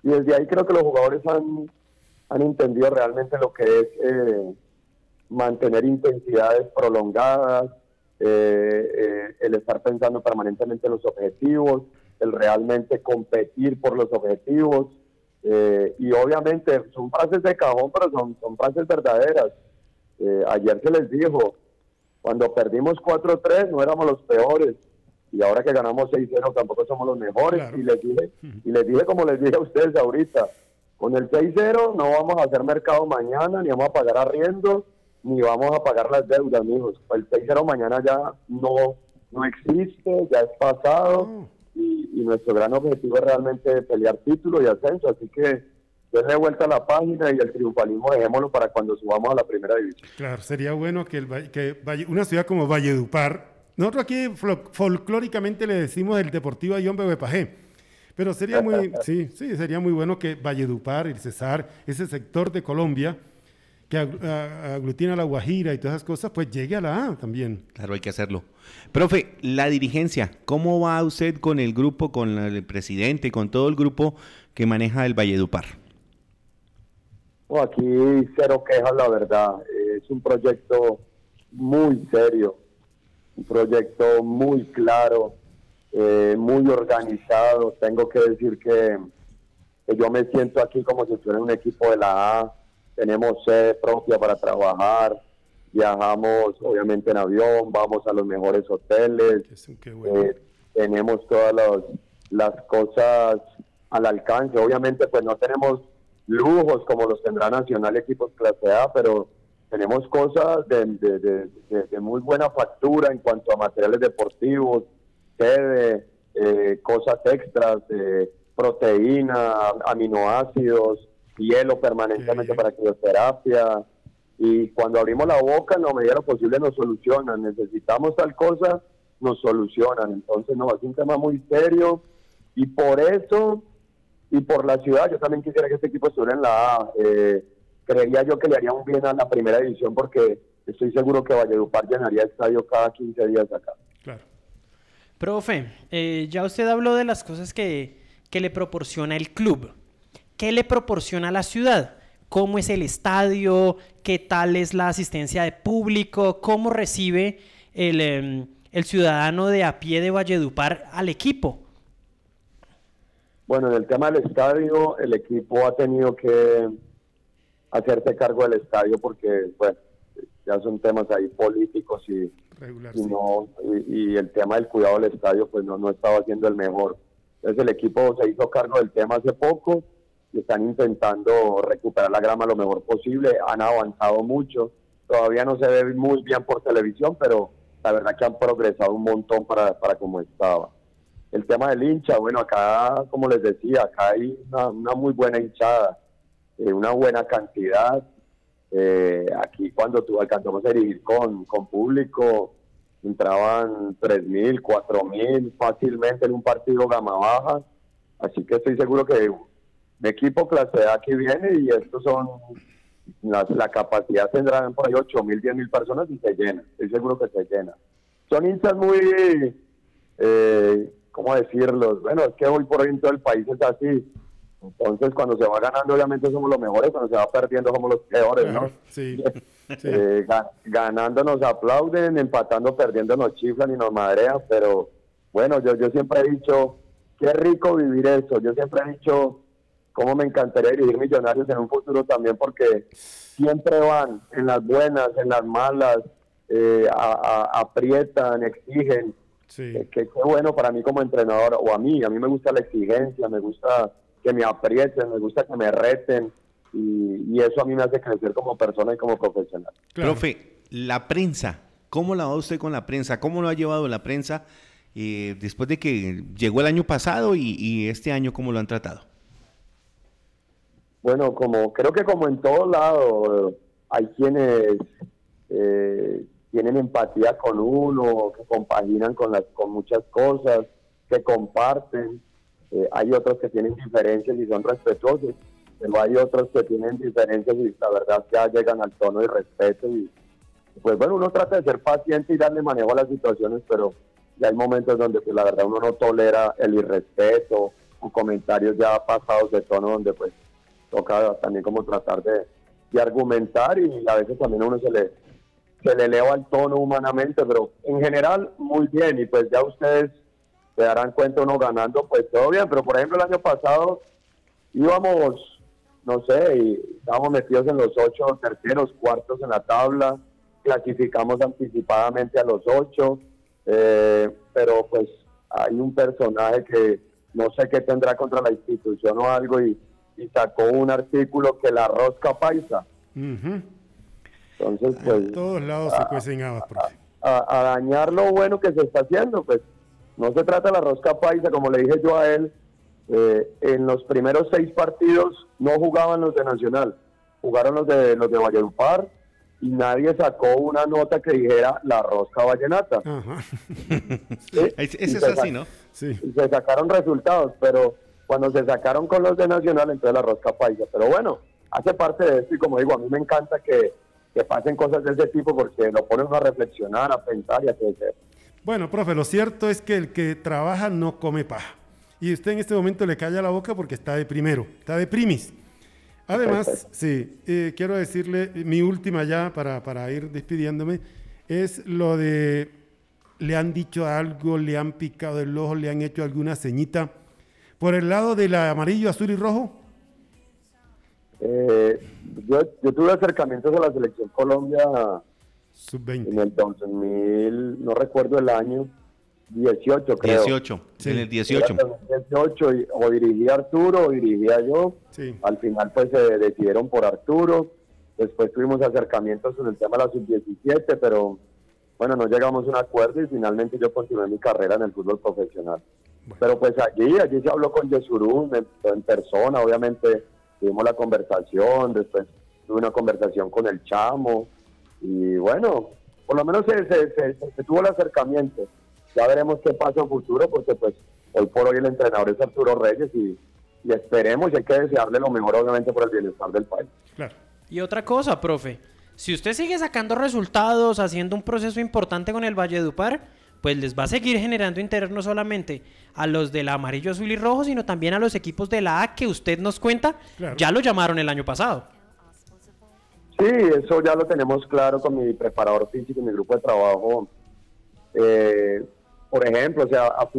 Y desde ahí creo que los jugadores han, han entendido realmente lo que es eh, mantener intensidades prolongadas, eh, eh, el estar pensando permanentemente en los objetivos, el realmente competir por los objetivos. eh, y obviamente son frases de cajón, pero son, son frases verdaderas. Eh, ayer se les dijo, cuando perdimos 4-3 no éramos los peores. Y ahora que ganamos 6-0 tampoco somos los mejores. Claro. Y les dije, y les dije como les dije a ustedes ahorita, Con el 6-0 no vamos a hacer mercado mañana, ni vamos a pagar arriendo, ni vamos a pagar las deudas, amigos. El 6-0 mañana ya no, no existe, ya es pasado. Oh. Y, y nuestro gran objetivo es realmente pelear título y ascenso. Así que denle vuelta a la página y el triunfalismo dejémoslo para cuando subamos a la primera división. Claro, sería bueno que, el, que una ciudad como Valledupar, nosotros aquí folclóricamente le decimos el Deportivo Ayón Bebepajé, pero sería muy, sí, sí, sería muy bueno que Valledupar, el Cesar, ese sector de Colombia que aglutina la Guajira y todas esas cosas, pues llegue a la A también. Claro, hay que hacerlo. Profe, la dirigencia, ¿cómo va usted con el grupo, con el presidente, con todo el grupo que maneja el Valledupar? No, aquí cero quejas, la verdad. Es un proyecto muy serio, un proyecto muy claro, eh, muy organizado. Tengo que decir que, que yo me siento aquí como si fuera un equipo de la A. Tenemos sede propia para trabajar, viajamos obviamente en avión, vamos a los mejores hoteles, Qué, bueno. eh, tenemos todas las, las cosas al alcance. Obviamente, pues no tenemos lujos como los tendrá Nacional equipos clase A, pero tenemos cosas de, de- de- de- de muy buena factura en cuanto a materiales deportivos, sede, eh, cosas extras, eh, proteína, aminoácidos, hielo permanentemente para quimioterapia. Y cuando abrimos la boca, en la medida de lo posible nos solucionan. Necesitamos tal cosa, nos solucionan. Entonces, no, es un tema muy serio. Y por eso, y por la ciudad, yo también quisiera que este equipo estuviera en la A. Eh, creería yo que le haría un bien a la primera división porque estoy seguro que Valledupar llenaría estadio cada 15 días acá. Claro. Profe, eh, ya usted habló de las cosas que, que le proporciona el club. ¿Qué le proporciona la ciudad? ¿Cómo es el estadio? ¿Qué tal es la asistencia de público? ¿Cómo recibe el, em, el ciudadano de a pie de Valledupar al equipo? Bueno, en el tema del estadio, el equipo ha tenido que hacerse cargo del estadio porque, bueno, ya son temas ahí políticos y, Regular, y sí. no y, y el tema del cuidado del estadio, pues no, no estaba siendo el mejor. Entonces el equipo se hizo cargo del tema hace poco y están intentando recuperar la grama lo mejor posible. Han avanzado mucho. Todavía no se ve muy bien por televisión, pero la verdad que han progresado un montón para, para como estaba. El tema del hincha, bueno, acá, como les decía, acá hay una, muy buena hinchada, eh, una buena cantidad. Eh, aquí cuando tú alcanzamos a dirigir con, con público, entraban 3.000, 4.000 fácilmente en un partido gama baja. Así que estoy seguro que de equipo clase A que viene y estos son, la, la capacidad tendrán por ahí 8.000, 10.000 personas y se llena. Estoy seguro que se llena. Son hinchas muy, eh, ¿cómo decirlo? Bueno, es que hoy por hoy en todo el país es así. Entonces, cuando se va ganando, obviamente somos los mejores, cuando se va perdiendo, somos los peores, ¿no? Sí. sí. Eh, ga- ganando nos aplauden, empatando, perdiendo nos chiflan y nos madrean, pero bueno, yo, yo siempre he dicho, qué rico vivir eso, yo siempre he dicho, cómo me encantaría dirigir millonarios en un futuro también, porque siempre van en las buenas, en las malas, eh, a- a- aprietan, exigen, Sí. eh, que qué bueno para mí como entrenador, o a mí, a mí me gusta la exigencia, me gusta que me aprieten, me gusta que me reten, y, y eso a mí me hace crecer como persona y como profesional. Claro. Profe, la prensa, ¿cómo la va usted con la prensa? ¿Cómo lo ha llevado la prensa eh, después de que llegó el año pasado y, y este año cómo lo han tratado? Bueno, como creo que como en todo lado eh, hay quienes eh, tienen empatía con uno, que compaginan con las con muchas cosas, que comparten. Eh, hay otros que tienen diferencias y son respetuosos, pero hay otros que tienen diferencias y la verdad ya llegan al tono de respeto y pues bueno, uno trata de ser paciente y darle manejo a las situaciones, pero ya hay momentos donde pues, la verdad uno no tolera el irrespeto o comentarios ya pasados de tono donde pues toca también como tratar de, argumentar y a veces también a uno se le se le eleva el tono humanamente, pero en general muy bien. Y pues ya ustedes se darán cuenta uno ganando pues todo bien, pero por ejemplo el año pasado íbamos, no sé, y estábamos metidos en los ocho terceros, cuartos en la tabla, clasificamos anticipadamente a los ocho, eh, pero pues hay un personaje que no sé qué tendrá contra la institución o algo y, y sacó un artículo que la rosca paisa. Entonces, pues, En todos lados se cuecen habas, profe. a, a dañar lo bueno que se está haciendo, pues no se trata de la rosca paisa, como le dije yo a él, eh, en los primeros seis partidos no jugaban los de Nacional, jugaron los de los de Valledupar y nadie sacó una nota que dijera la rosca vallenata. Ajá. ¿sí? Ese es así, ¿no? Sí. y se sacaron resultados, pero cuando se sacaron con los de Nacional, entonces la rosca paisa. Pero bueno, hace parte de esto y como digo, a mí me encanta que, que pasen cosas de ese tipo porque lo ponen a reflexionar, a pensar y a crecer. Bueno, profe, lo cierto es que el que trabaja no come paja. Y usted en este momento le calla la boca porque está de primero, está de primis. Además, sí, eh, quiero decirle, eh, mi última ya para, para ir despidiéndome, es lo de, le han dicho algo, le han picado el ojo, le han hecho alguna ceñita. Por el lado del amarillo, azul y rojo, Eh, yo, yo tuve acercamientos a la selección Colombia en sub-20. el 2000, no recuerdo el año, 18 creo. 18. Sí. En el 18. Era 18 y- o dirigía Arturo o dirigía yo. Sí. Al final pues se decidieron por Arturo. Después tuvimos acercamientos en el tema de la sub-17, pero bueno, no llegamos a un acuerdo y finalmente yo continué mi carrera en el fútbol profesional. Pero pues allí, allí se habló con Yesurún en, en persona, obviamente tuvimos la conversación, después tuve una conversación con el chamo y bueno, por lo menos se, se- se- se tuvo el acercamiento. Ya veremos qué pasa en futuro porque pues hoy por hoy el entrenador es Arturo Reyes y, y esperemos y hay que desearle lo mejor obviamente por el bienestar del país. Claro. Y otra cosa, profe, si usted sigue sacando resultados, haciendo un proceso importante con el Valledupar, pues les va a seguir generando interés no solamente a los del amarillo, azul y rojo, sino también a los equipos de la A que usted nos cuenta, Claro. ya lo llamaron el año pasado. Sí, eso ya lo tenemos claro con mi preparador físico y mi grupo de trabajo. Eh, por ejemplo, o sea, a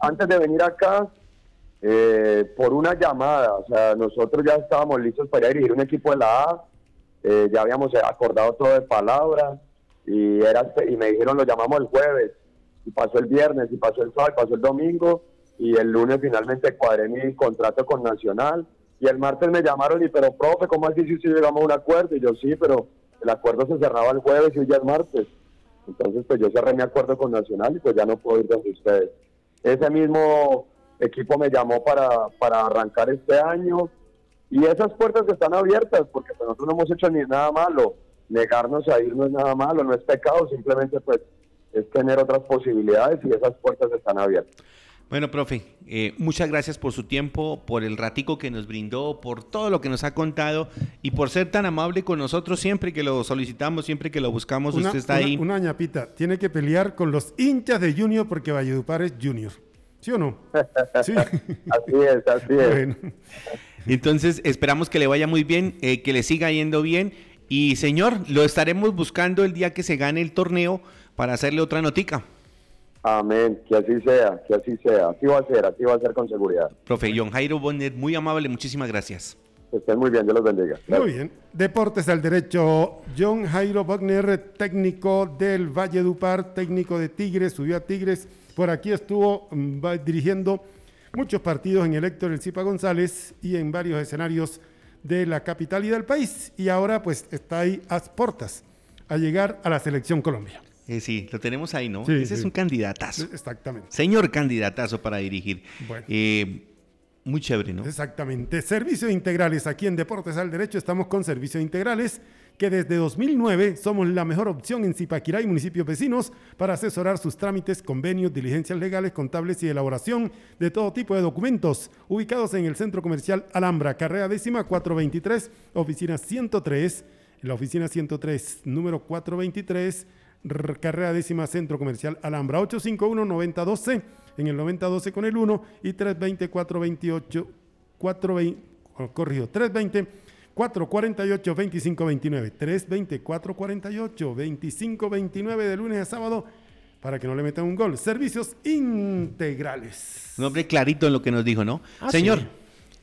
antes de venir acá, eh, por una llamada, o sea, nosotros ya estábamos listos para ir a dirigir un equipo de la A, eh, ya habíamos acordado todo de palabra y era y me dijeron lo llamamos el jueves y pasó el viernes y pasó el sábado pasó el domingo y el lunes finalmente cuadré mi contrato con Nacional y el martes me llamaron y pero profe cómo así si llegamos a un acuerdo y yo sí pero el acuerdo se cerraba el jueves y hoy ya es martes entonces pues yo cerré mi acuerdo con Nacional y pues ya no puedo ir donde ustedes. Ese mismo equipo me llamó para, para arrancar este año y esas puertas están abiertas porque pues, nosotros no hemos hecho ni nada malo. Negarnos a ir no es nada malo, no es pecado, simplemente pues es tener otras posibilidades y esas puertas están abiertas. Bueno, profe, eh, muchas gracias por su tiempo, por el ratico que nos brindó, por todo lo que nos ha contado y por ser tan amable con nosotros siempre que lo solicitamos, siempre que lo buscamos. Una, usted está una- ahí. una ñapita, tiene que pelear con los hinchas de Junior porque Valledupar es Junior. ¿Sí o no? Sí. Así es, así es. Bueno, Entonces, esperamos que le vaya muy bien, eh, que le siga yendo bien. Y señor, lo estaremos buscando el día que se gane el torneo para hacerle otra notica. Amén, que así sea, que así sea. Así va a ser, así va a ser con seguridad. Profe John Jairo Bonnet, muy amable, muchísimas gracias. Estén muy bien, Dios los bendiga. muy bien. Deportes al derecho. John Jairo Wagner, técnico del Valledupar, técnico de Tigres, subió a Tigres. Por aquí estuvo mm, va dirigiendo muchos partidos en el Héctor El Cipa González y en varios escenarios de la capital y del país. Y ahora pues está ahí a portas a llegar a la selección Colombia. Eh, sí, lo tenemos ahí, ¿no? Sí, Ese es un candidatazo. Exactamente. Señor candidatazo para dirigir. Bueno. Eh, muy chévere, ¿no? Exactamente. Servicios integrales. Aquí en Deportes al Derecho estamos con servicios integrales que desde 2009 somos la mejor opción en Zipaquirá y municipios vecinos para asesorar sus trámites, convenios, diligencias legales, contables y elaboración de todo tipo de documentos. Ubicados en el Centro Comercial Alhambra, carrera décima 423, oficina 103. En la oficina 103, número 423, r- carrera décima Centro Comercial Alhambra 851-9012 en el 9012 con el 1 y 320-428, 420, oh, corrijo, 320 448 2529 320 448 2529 de lunes a sábado para que no le metan un gol. Servicios integrales. Un hombre clarito en lo que nos dijo, ¿no? Ah, señor, sí.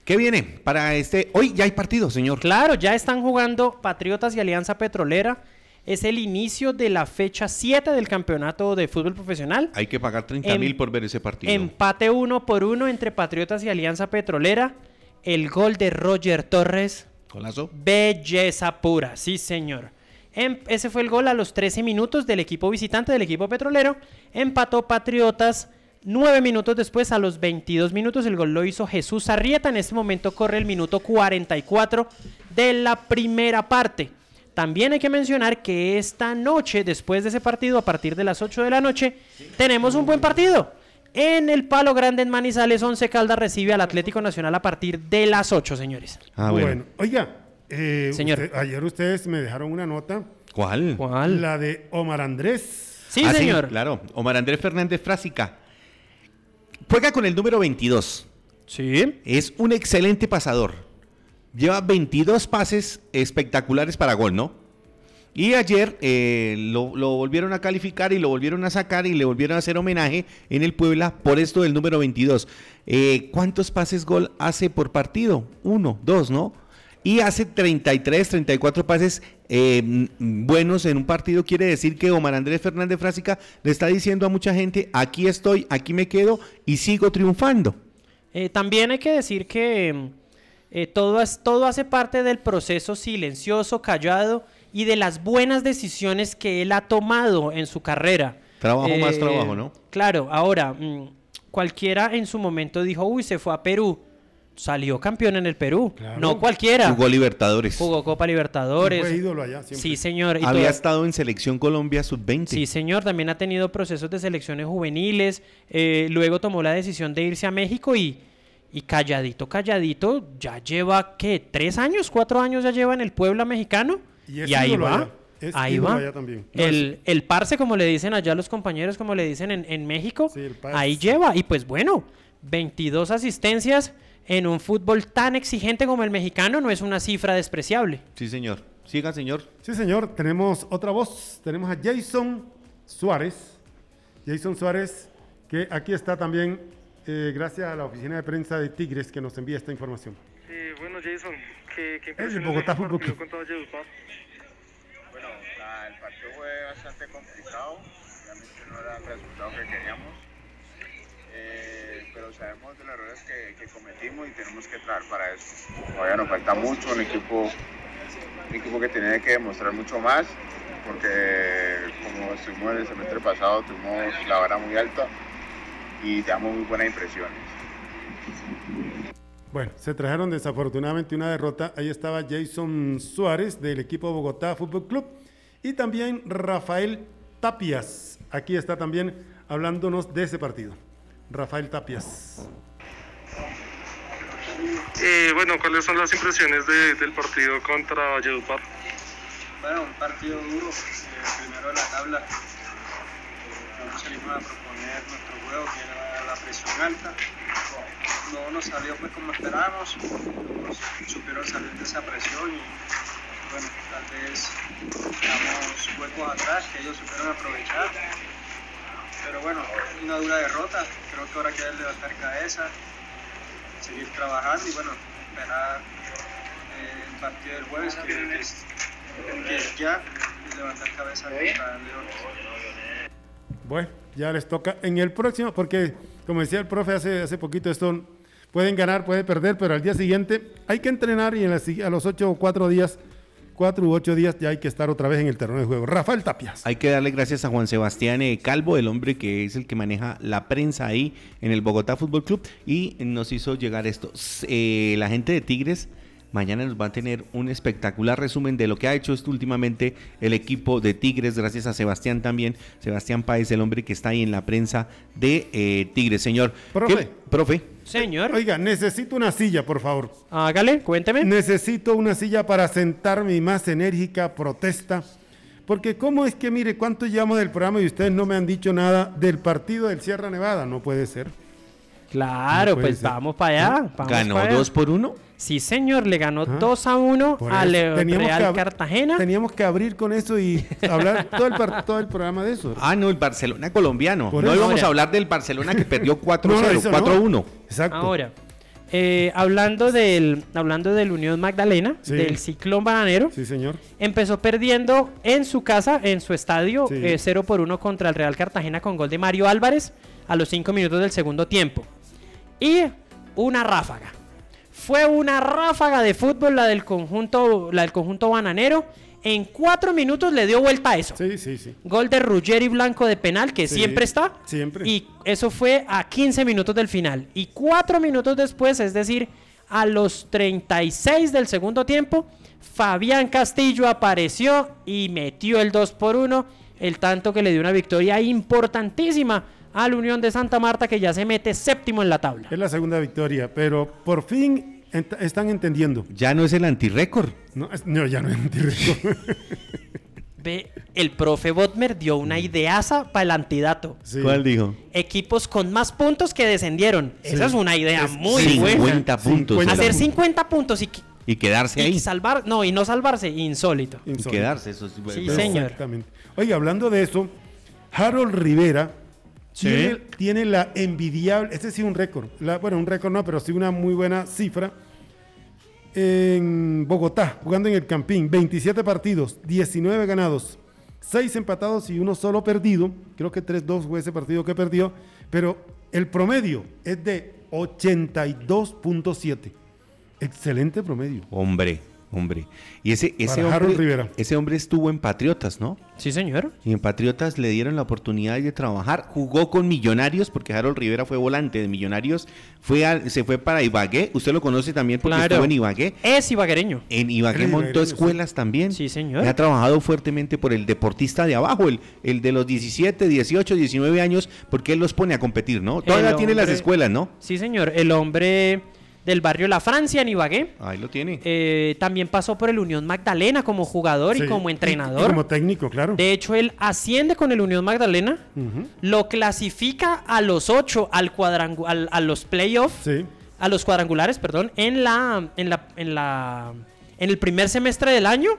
¿qué viene para este? Hoy ya hay partido, señor. Claro, ya están jugando Patriotas y Alianza Petrolera. Es el inicio de la fecha 7 del campeonato de fútbol profesional. Hay que pagar 30 Em- mil por ver ese partido. Empate uno por uno entre Patriotas y Alianza Petrolera. el gol de Roger Torres. Golazo. Belleza pura, sí señor. Em- ese fue el gol a los 13 minutos del equipo visitante del equipo petrolero. Empató Patriotas 9 minutos después, a los 22 minutos, el gol lo hizo Jesús Arrieta. En este momento corre el minuto 44 de la primera parte. También hay que mencionar que esta noche, después de ese partido, a partir de las 8 de la noche, tenemos un buen partido. En el Palo Grande en Manizales, 11 Caldas recibe al Atlético Nacional a partir de las 8, señores. Ah, bueno. Oiga, eh, Señor. usted- ayer ustedes me dejaron una nota, ¿Cuál? ¿Cuál? la de Omar Andrés. Sí, Ah, señor. claro. Omar Andrés Fernández Frásica. Juega con el número 22. Sí. Es un excelente pasador. Lleva 22 pases espectaculares para gol, ¿no? Y ayer eh, lo, volvieron a calificar y lo volvieron a sacar y le volvieron a hacer homenaje en el Puebla por esto del número 22. Eh, ¿Cuántos pases gol hace por partido? Uno, dos, ¿no? Y hace 33, 34 pases eh, buenos en un partido. Quiere decir que Omar Andrés Fernández Frásica le está diciendo a mucha gente, aquí estoy, aquí me quedo y sigo triunfando. También hay que decir que eh, todo, es- todo hace parte del proceso silencioso, callado y de las buenas decisiones que él ha tomado en su carrera. Trabajo más trabajo, ¿no? Claro, ahora, mm, cualquiera en su momento dijo, uy, se fue a Perú. Salió campeón en el Perú. Claro. No cualquiera. Jugó Libertadores. Jugó Copa Libertadores. Fue ídolo allá siempre. Sí, señor. Y Había toda- estado en Selección Colombia Sub-20. Sí, señor, también ha tenido procesos de selecciones juveniles, eh, luego tomó la decisión de irse a México y, y calladito, calladito, ya lleva, ¿qué? ¿Tres años? ¿Cuatro años ya lleva en el Puebla mexicano? Y ahí va, allá, es ahí va. allá también. No, el, el parce, como le dicen allá los compañeros, como le dicen en, en México, Sí, el parce. ahí lleva. Y pues bueno, 22 asistencias en un fútbol tan exigente como el mexicano no es una cifra despreciable. Sí, señor. Siga, señor. Sí, señor. Tenemos otra voz. Tenemos a Jason Suárez. Jason Suárez, que aquí está también, eh, gracias a la oficina de prensa de Tigres, que nos envía esta información. Bueno, Jason, ¿qué, qué Es el impresiones Bogotá Fútbol Club. Bueno, la- el partido fue bastante complicado, realmente no era el resultado que queríamos, Eh, pero sabemos de los errores que, que cometimos y tenemos que trabajar para eso. Todavía nos falta mucho, un equipo, un equipo que tiene que demostrar mucho más, porque como estuvimos en el semestre pasado, tuvimos la vara muy alta y damos muy buenas impresiones. Bueno, se trajeron desafortunadamente una derrota. Ahí estaba Jason Suárez del equipo Bogotá Fútbol Club y también Rafael Tapias. Aquí está también hablándonos de ese partido. Rafael Tapias. Eh, bueno, ¿cuáles son las impresiones de- del partido contra Valledupar? Bueno, un partido duro, eh, primero de la tabla. Eh, salimos a proponer nuestro que era la presión alta. No nos salió pues como esperábamos, supieron salir de esa presión y bueno, tal vez damos huecos atrás que ellos supieron aprovechar. Pero bueno, una dura derrota, creo que ahora queda levantar cabeza, seguir trabajando y bueno, esperar eh, el partido del jueves que, que que ya levantar cabeza contra Leones. Bueno, ya les toca en el próximo, porque como decía el profe hace, hace poquito, esto pueden ganar, pueden perder, pero al día siguiente hay que entrenar y a los ocho o cuatro días, cuatro u ocho días ya hay que estar otra vez en el terreno de juego. Rafael Tapias. Hay que darle gracias a Juan Sebastián eh, Calvo, el hombre que es el que maneja la prensa ahí en el Bogotá Fútbol Club y nos hizo llegar esto. Eh, la gente de Tigres mañana nos va a tener un espectacular resumen de lo que ha hecho esto últimamente el equipo de Tigres, gracias a Sebastián también, Sebastián Páez, el hombre que está ahí en la prensa de eh, Tigres. Señor. Profe. ¿qué- profe. Señor, Oiga, necesito una silla, por favor. hágale, cuénteme. Necesito una silla para sentar mi más enérgica protesta. Porque cómo es que, mire, cuánto llamo del programa y ustedes no me han dicho nada del partido del Sierra Nevada. No puede ser. Claro, No pues ser. vamos para allá. vamos Ganó para allá. dos por uno. Sí, señor, le ganó Ah, 2 a 1 Por al eh, Real Cartagena. Teníamos que abrir con eso y hablar todo el, par- todo el programa de eso. Ah, no, el Barcelona colombiano. Por no eso. íbamos a hablar del Barcelona que perdió 4-0, No, no, eso no. 4-1. Exacto. Ahora, eh, hablando del hablando del Unión Magdalena, Sí. del Ciclón Bananero, Sí, señor. empezó perdiendo en su casa, en su estadio, Sí. eh, 0 por 1 contra el Real Cartagena con gol de Mario Álvarez a los 5 minutos del segundo tiempo. Y una ráfaga. Fue una ráfaga de fútbol la del conjunto, la del conjunto bananero. En cuatro minutos le dio vuelta a eso. Sí, sí, sí. Gol de Ruggeri Blanco de penal, que Sí, siempre está. siempre. Y eso fue a 15 minutos del final. Y cuatro minutos después, es decir, a los 36 del segundo tiempo, Fabián Castillo apareció y metió el 2 por 1, el tanto que le dio una victoria importantísima a la Unión de Santa Marta, que ya se mete séptimo en la tabla. Es la segunda victoria, pero por fin ent- están entendiendo. Ya no es el antirécord. No, ya no es antirreco. Ve, el profe Botmer dio una ideaza para el antidato. Sí. ¿Cuál dijo? Equipos con más puntos que descendieron. Esa es una idea Es muy buena. 50 puntos. 50 Hacer puntos. 50 puntos y, Y quedarse y ahí. salvar, no, y no salvarse, insólito. Y Insólito. quedarse, eso es Sí, pero- señor. Exactamente. Oye, hablando de eso, Harold Rivera Sí. tiene, tiene la envidiable, este sí un récord, la- bueno, un récord no, pero sí una muy buena cifra. En Bogotá, jugando en el Campín, 27 partidos, 19 ganados, 6 empatados y uno solo perdido. Creo que 3-2 fue ese partido que perdió, pero el promedio es de 82.7. Excelente promedio. Hombre, hombre. Y ese, ese, hombre, Rivera. ese hombre estuvo en Patriotas, ¿no? Sí, señor. Y en Patriotas le dieron la oportunidad de trabajar. Jugó con Millonarios, porque Harold Rivera fue volante de Millonarios. Fue se fue para Ibagué. Usted lo conoce también porque Claro. estuvo en Ibagué. Es ibaguereño. En Ibagué es montó ibaguereño, sí. escuelas también. Sí, señor. Y ha trabajado fuertemente por el deportista de abajo, el, el de los 17, 18, 19 años, porque él los pone a competir, ¿no? Todavía tiene las escuelas, ¿no? Sí, señor. El hombre del barrio La Francia en Ibagué. Ahí lo tiene. eh, también pasó por el Unión Magdalena como jugador Sí. y como Y entrenador. como técnico, claro. De hecho, él asciende con el Unión Magdalena, lo clasifica a los ocho al al- a los playoffs, Sí. a los cuadrangulares, perdón, en la, en la, en la, en el primer semestre del año.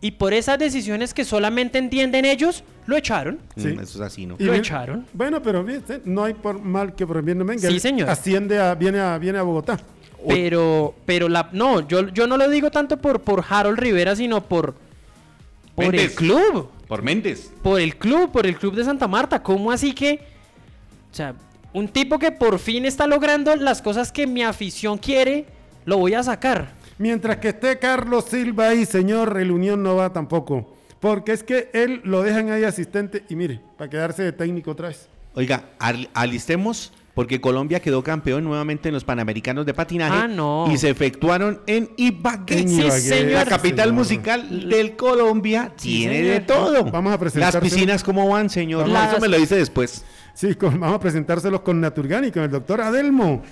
Y por esas decisiones que solamente entienden ellos, lo echaron. Sí. Mm, Eso es así, ¿no? Y Lo bien- echaron. Bueno, pero sí, no hay por mal que por bien no venga. Sí, señor. Asciende a, viene a, viene a Bogotá. Pero, pero la, no, yo, yo no lo digo tanto por, por Harold Rivera, sino por, por el club. Por Méndez. Por el club, por el club de Santa Marta. ¿Cómo así que? O sea, un tipo que por fin está logrando las cosas que mi afición quiere, lo voy a sacar. Mientras que esté Carlos Silva ahí, señor, el Unión no va tampoco. Porque es que él lo dejan ahí asistente y mire, para quedarse de técnico otra vez. Oiga, al- alistemos porque Colombia quedó campeón nuevamente en los Panamericanos de patinaje Ah, no. y se efectuaron en Ibagué. Sí. La capital señor. musical del Colombia Sí, tiene señor. de todo. Vamos a Las presentarse- piscinas cómo van, señor. Las- Eso me lo dice después. Sí, con- vamos a presentárselos con Naturgani, con el doctor Adelmo.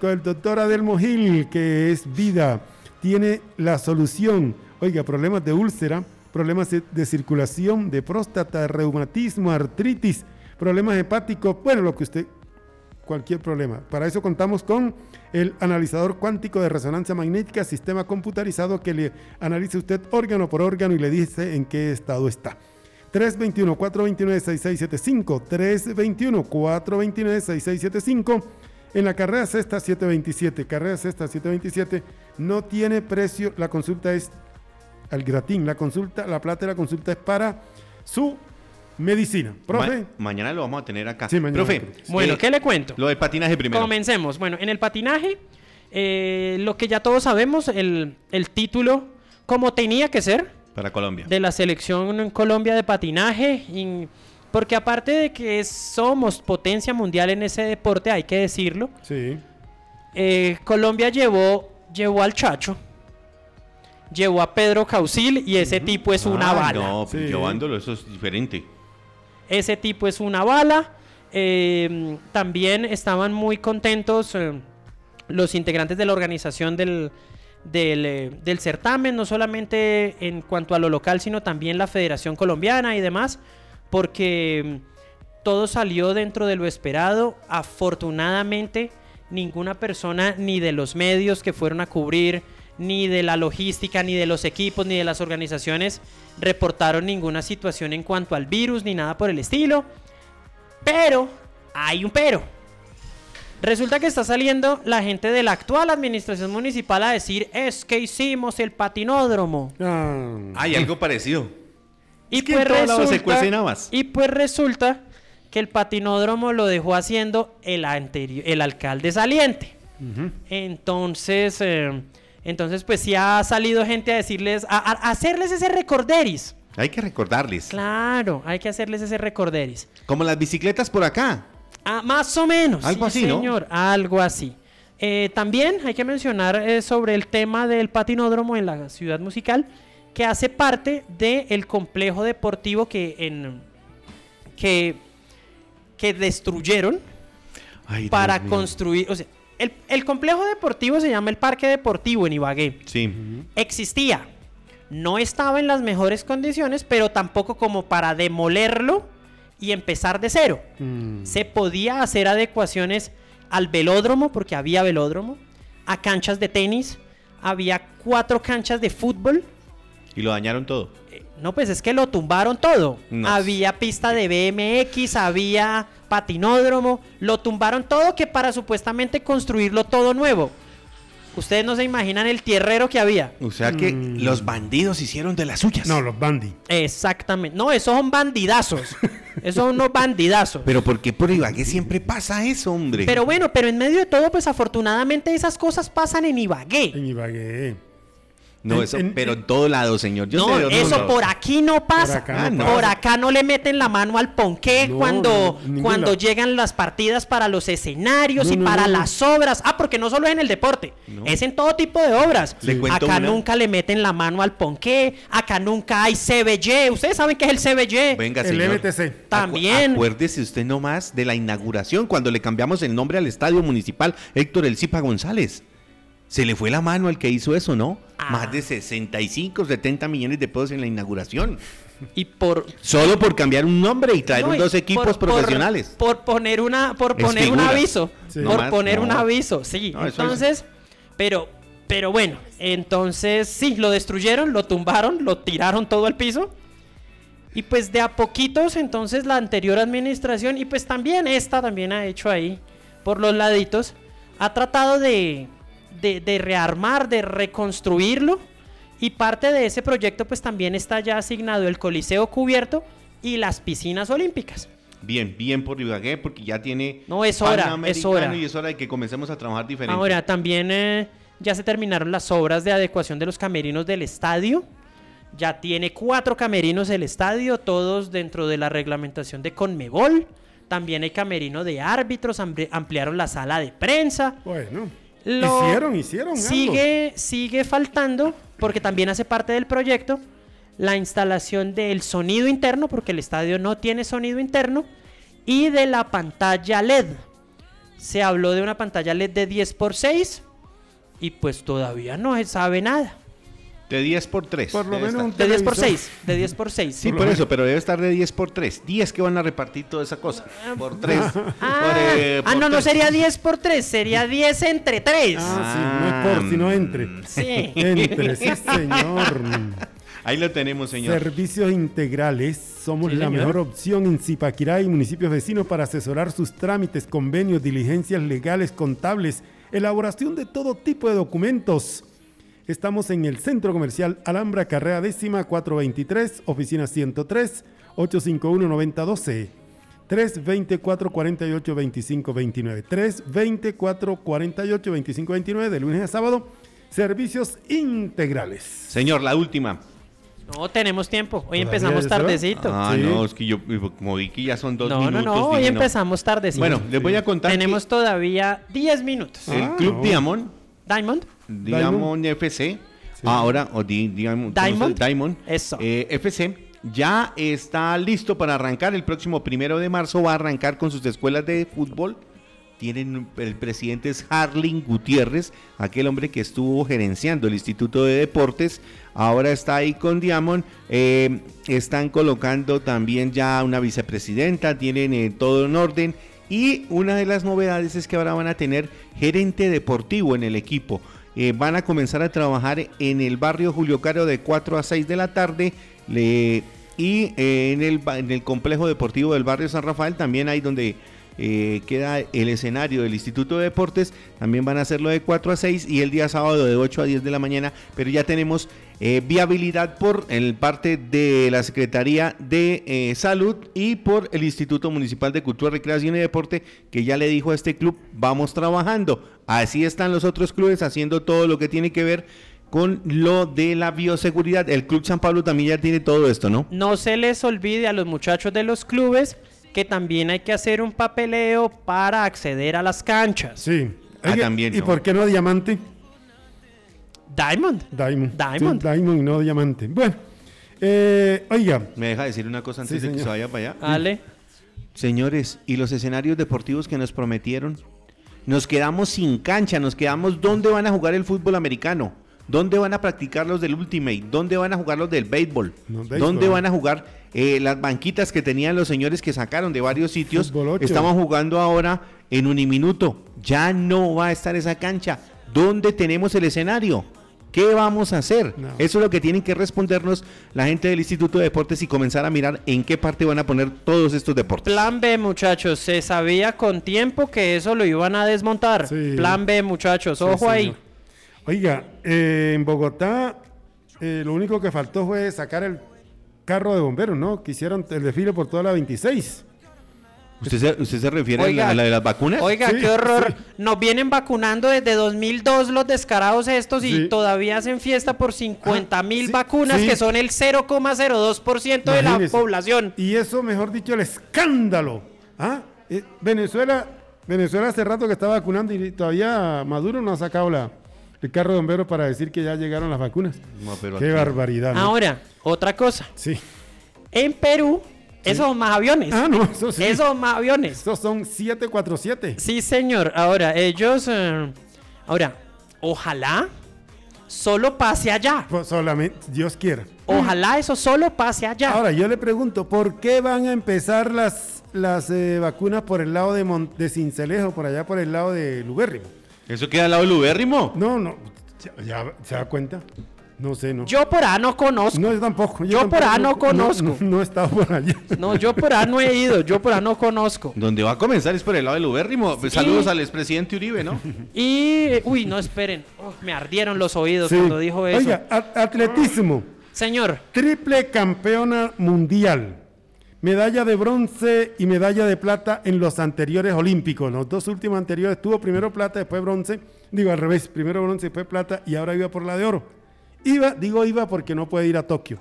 Con el doctor Adelmo Gil, que es vida. Tiene la solución. Oiga, problemas de úlcera, problemas de, de circulación, de próstata, reumatismo, artritis, problemas hepáticos, bueno, lo que usted cualquier problema. Para eso contamos con el analizador cuántico de resonancia magnética, sistema computarizado que le analiza usted órgano por órgano y le dice en qué estado está. 321-429-6675, 321-429-6675. En la carrera sexta 727, carrera sexta 727, no tiene precio, la consulta es al gratín, la consulta, la plata de la consulta es para su medicina. Profe, Ma- mañana lo vamos a tener acá. Sí, mañana Profe. Bueno, eh, ¿qué le cuento? Lo del patinaje primero. Comencemos. Bueno, en el patinaje, eh, lo que ya todos sabemos, el, el título, como tenía que ser, Para Colombia. de la selección en Colombia de patinaje. y- porque aparte de que somos potencia mundial en ese deporte, hay que decirlo, sí, eh, Colombia llevó, llevó al Chacho, llevó a Pedro Causil y ese tipo es una Ah, bala. No, pues, Sí. llevándolo, eso es diferente. Ese tipo es una bala. Eh, también estaban muy contentos eh, los integrantes de la organización del, eh, del certamen, no solamente en cuanto a lo local, sino también la Federación Colombiana y demás, porque mm, todo salió dentro de lo esperado. Afortunadamente, ninguna persona, ni de los medios que fueron a cubrir, ni de la logística, ni de los equipos, ni de las organizaciones, reportaron ninguna situación en cuanto al virus, ni nada por el estilo. Pero, hay un pero. Resulta que está saliendo la gente de la actual administración municipal a decir, es que hicimos el patinódromo. Ah, Hay algo parecido. Y Es que en todos lados se cuecen habas. y pues resulta que el patinódromo lo dejó haciendo el, anterior, el alcalde saliente. Entonces, eh, entonces, pues sí ha salido gente a decirles, a, hacerles ese recorderis. Hay que recordarles. Claro, hay que hacerles ese recorderis. Como las bicicletas por acá. Ah, más o menos. Algo sí, así, ¿no? señor, algo así. Eh, también hay que mencionar eh, sobre el tema del patinódromo en la ciudad musical, que hace parte del complejo deportivo que, en, que, que destruyeron Ay, para construir. O sea, el, el complejo deportivo se llama el Parque Deportivo en Ibagué. Sí. Existía. No estaba en las mejores condiciones, pero tampoco como para demolerlo y empezar de cero. Mm. Se podía hacer adecuaciones al velódromo, porque había velódromo, a canchas de tenis, había cuatro canchas de fútbol. Y lo dañaron todo. No, pues es que lo tumbaron todo. No. Había pista de BMX, había patinódromo, lo tumbaron todo que para supuestamente construirlo todo nuevo. Ustedes no se imaginan el tierrero que había. O sea que Mm. los bandidos hicieron de las suyas. No, los Bandy. Exactamente. No, esos son bandidazos. esos son unos bandidazos. Pero ¿por qué por Ibagué siempre pasa eso, hombre? Pero bueno, pero en medio de todo, pues afortunadamente esas cosas pasan en Ibagué. En Ibagué. No, eso, en- pero en todo lado, señor. Yo no, eso por aquí no pasa. Por Por acá no acá, pasa. no le meten la mano al ponqué No, cuando, cuando llegan las partidas para los escenarios No, y no, para las obras. Ah, porque no solo es en el deporte, No. es en todo tipo de obras. Acá una. nunca le meten la mano al ponqué, acá nunca hay CBY. Ustedes saben qué es el CBY. Venga, El señor. MTC. También. Acu- Acuérdese usted nomás de la inauguración cuando le cambiamos el nombre al estadio municipal Héctor El Zipa González. Se le fue la mano al que hizo eso, ¿no? Ah. Más de 65, 70 millones de pesos en la inauguración. Y por Solo por cambiar un nombre y traer No, y dos equipos por- profesionales. Por, poner una, por poner un aviso. Sí. Por No poner un aviso, sí. Entonces, pero, pero bueno, entonces sí, lo destruyeron, lo tumbaron, lo tiraron todo al piso. Y pues de a poquitos, entonces la anterior administración, y pues también esta también ha hecho ahí, por los laditos, ha tratado de, de, de rearmar, de reconstruirlo. Y parte de ese proyecto pues también está ya asignado el Coliseo Cubierto y las piscinas olímpicas. Bien, bien por Ibagué, porque ya tiene. No, es hora, es hora. Y es hora de que comencemos a trabajar diferente. Ahora, también eh, ya se terminaron las obras de adecuación de los camerinos del estadio. Ya tiene cuatro camerinos el estadio, todos dentro de la reglamentación de Conmebol. También hay camerino de árbitros, ampli- ampliaron la sala de prensa. Bueno. Lo- hicieron, hicieron. algo. Sigue, sigue faltando, porque también hace parte del proyecto, la instalación del sonido interno, porque el estadio no tiene sonido interno, y de la pantalla LED. Se habló de una pantalla LED de 10 x 6 y pues todavía no se sabe nada. De 10 por 3. Por lo menos un De 10 x televisor. 6, de 10 x 6. Sí, por eso, pero debe estar de 10 por 3. 10 que van a repartir toda esa cosa. Por 3. Ah, ah, no, no sería 10 por 3, sería 10 entre 3. Ah, sí, no es por, sino entre. Sí. Entre, sí, señor. Ahí lo tenemos, señor. Servicios integrales. Somos Sí, la señor. mejor opción en Zipaquirá y municipios vecinos para asesorar sus trámites, convenios, diligencias legales, contables, elaboración de todo tipo de documentos. Estamos en el Centro Comercial Alhambra, carrera décima 423, oficina 103, 851-9012. 324-48-2529. 324-48-2529 de lunes a sábado. Servicios integrales. Señor, la última. No, tenemos tiempo. Hoy ¿Todavía empezamos tardecito. Ah, Sí. no, es que yo, como vi que ya son dos no, minutos. no, no, hoy empezamos tardecito. Bueno, les voy a contar Tenemos todavía 10 minutos. que el Ah, Club no. Diamond, Diamond. Diamond FC, ahora, o di- Diamond, ¿cómo se- Diamond. Diamond Eso. eh, FC, ya está listo para arrancar. El próximo primero de marzo va a arrancar con sus escuelas de fútbol. Tienen, el presidente es Harling Gutiérrez, aquel hombre que estuvo gerenciando el Instituto de Deportes. Ahora está ahí con Diamond. eh, están colocando también ya una vicepresidenta, tienen eh, todo en orden. Y una de las novedades es que ahora van a tener gerente deportivo en el equipo. Eh, van a comenzar a trabajar en el barrio Julio Caro de 4 a 6 de la tarde. Y eh, en, el, ba- en el complejo deportivo del barrio San Rafael también hay donde eh, queda el escenario del Instituto de Deportes. También van a hacerlo de 4 a 6 y el día sábado de 8 a 10 de la mañana. Pero ya tenemos eh, viabilidad por el parte de la Secretaría de eh, Salud y por el Instituto Municipal de Cultura, Recreación y Deporte, que ya le dijo a este club, vamos trabajando. Así están los otros clubes haciendo todo lo que tiene que ver con lo de la bioseguridad. El Club San Pablo también ya tiene todo esto, ¿no? No se les olvide a los muchachos de los clubes que también hay que hacer un papeleo para acceder a las canchas. Sí. Ah, también, ¿Y ¿no? por qué no diamante? Diamond. Diamond. Diamond. Diamond y no diamante. Bueno, eh, oiga, Me deja decir una cosa antes Sí, de que se vaya para allá. Ale. Señores, ¿y los escenarios deportivos que nos prometieron? Nos quedamos sin cancha, nos quedamos ¿dónde van a jugar el fútbol americano? ¿Dónde van a practicar los del Ultimate? ¿Dónde van a jugar los del béisbol? No, béisbol. ¿Dónde van a jugar eh, las banquitas que tenían los señores que sacaron de varios sitios? Estamos jugando ahora en Uniminuto. Ya no va a estar esa cancha. ¿Dónde tenemos el escenario? ¿Qué vamos a hacer? No. Eso es lo que tienen que respondernos la gente del Instituto de Deportes y comenzar a mirar en qué parte van a poner todos estos deportes. Plan B, muchachos. Se sabía con tiempo que eso lo iban a desmontar. Sí. Plan B, muchachos. Sí, Ojo ahí. Oiga, eh, en Bogotá eh, lo único que faltó fue sacar el carro de bomberos, ¿no? Que hicieron el desfile por toda la 26. ¿Usted se, usted se refiere Oiga. a, la, a la de las vacunas? Oiga, Sí, qué horror. sí. Nos vienen vacunando desde 2002 los descarados estos y Sí. todavía hacen fiesta por 50 mil sí, vacunas sí. que son el 0,02% de la población. Y eso, mejor dicho, el escándalo. ¿Ah? Eh, Venezuela, Venezuela hace rato que está vacunando y todavía Maduro no ha sacado la, el carro de bomberos para decir que ya llegaron las vacunas. No, pero Qué aquí- barbaridad. ¿no? Ahora, otra cosa. Sí. En Perú, esos son más aviones. Ah, no, eso sí. Esos son más aviones. Estos son 747. Sí, señor. Ahora, ellos... eh, ahora, ojalá solo pase allá. Pues solamente, Dios quiera. Ojalá eso solo pase allá. Ahora, yo le pregunto, ¿por qué van a empezar las, las eh, vacunas por el lado de, Mon- de Cincelejo, por allá por el lado de Lubérrimo? ¿Eso queda al lado del ubérrimo? No, no, ya, ya se da cuenta. No sé, no. Yo por A no conozco. no, yo tampoco. yo por tampoco, ahí no conozco. No, no he estado por allá. No, yo por A no he ido. Yo por A no conozco. Donde va a comenzar es por el lado del ubérrimo. Saludos al expresidente Uribe, ¿no? Y... Uy, no, esperen. Oh, me ardieron los oídos Sí. cuando dijo eso. Oiga, a- atletismo. Señor, Triple campeona mundial. Medalla de bronce y medalla de plata en los anteriores olímpicos. Los dos últimos anteriores tuvo primero plata, después bronce. Digo al revés, primero bronce, después plata y ahora iba por la de oro. Iba, digo iba porque no puede ir a Tokio.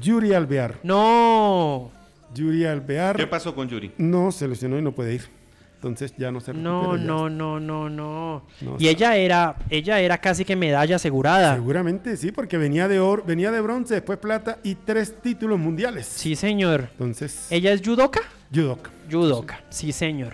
Yuri Alvear. no. Yuri Alvear ¿Qué pasó con Yuri? no se lesionó y no puede ir. Entonces ya no se No, no, no, no, no. No, y ella era, ella era casi que medalla asegurada. Seguramente sí, porque venía de oro, venía de bronce, después plata y tres títulos mundiales. Sí, señor. Entonces, ¿Ella es judoka? judoka. Judoka, sí, señor.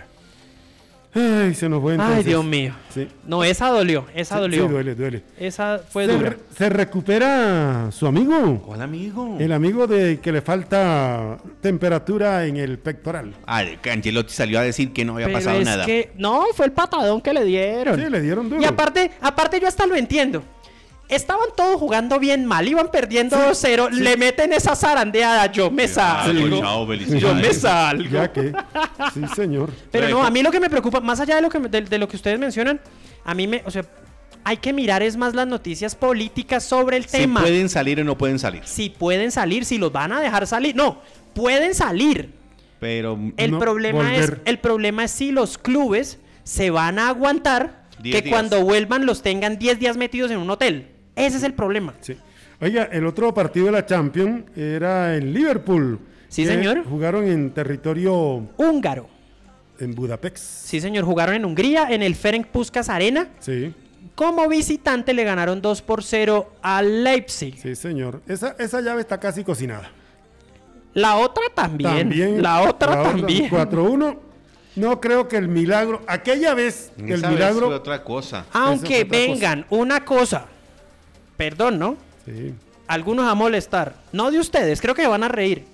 Ay, se nos fue entonces. Ay, Dios mío. Sí. No, esa dolió, esa Sí, dolió. sí, duele, duele. Esa fue Se, dura. re- se recupera su amigo, Hola, amigo. el amigo de que le falta temperatura en el pectoral. Ah, de que Angelotti salió a decir que no había Pero pasado es nada. que no, fue el patadón que le dieron. Sí, le dieron duro. Y aparte, aparte yo hasta lo entiendo. Estaban todos jugando bien mal, iban perdiendo 2-0, le meten esa zarandeada, yo me salgo. chao. Yo me salgo. Ya que, sí, señor. Pero no, a mí lo que me preocupa, más allá de lo que, de, de lo que ustedes mencionan, a mí me, o sea, hay que mirar es más las noticias políticas sobre el ¿Se tema. pueden salir o no pueden salir? Si pueden salir, si los van a dejar salir. No, pueden salir. Pero El No, problema es, el problema es si los clubes se van a aguantar Diez que días. cuando vuelvan los tengan 10 días metidos en un hotel. Ese es el problema. Sí. Oiga, el otro partido de la Champions era en Liverpool. Sí, señor. Jugaron en territorio Húngaro. en Budapest. Sí, señor, jugaron en Hungría, en el Ferenc Puskas Arena. Sí, Como visitante le ganaron 2 por 0 al Leipzig. sí, señor. Esa, esa llave está casi cocinada. La otra también. La otra también. 4-1. No creo que el milagro. Aquella vez que el milagro. fue otra cosa. Aunque otra vengan, una cosa. Perdón, ¿no? Sí. Algunos a molestar. No de ustedes, creo que van a reír.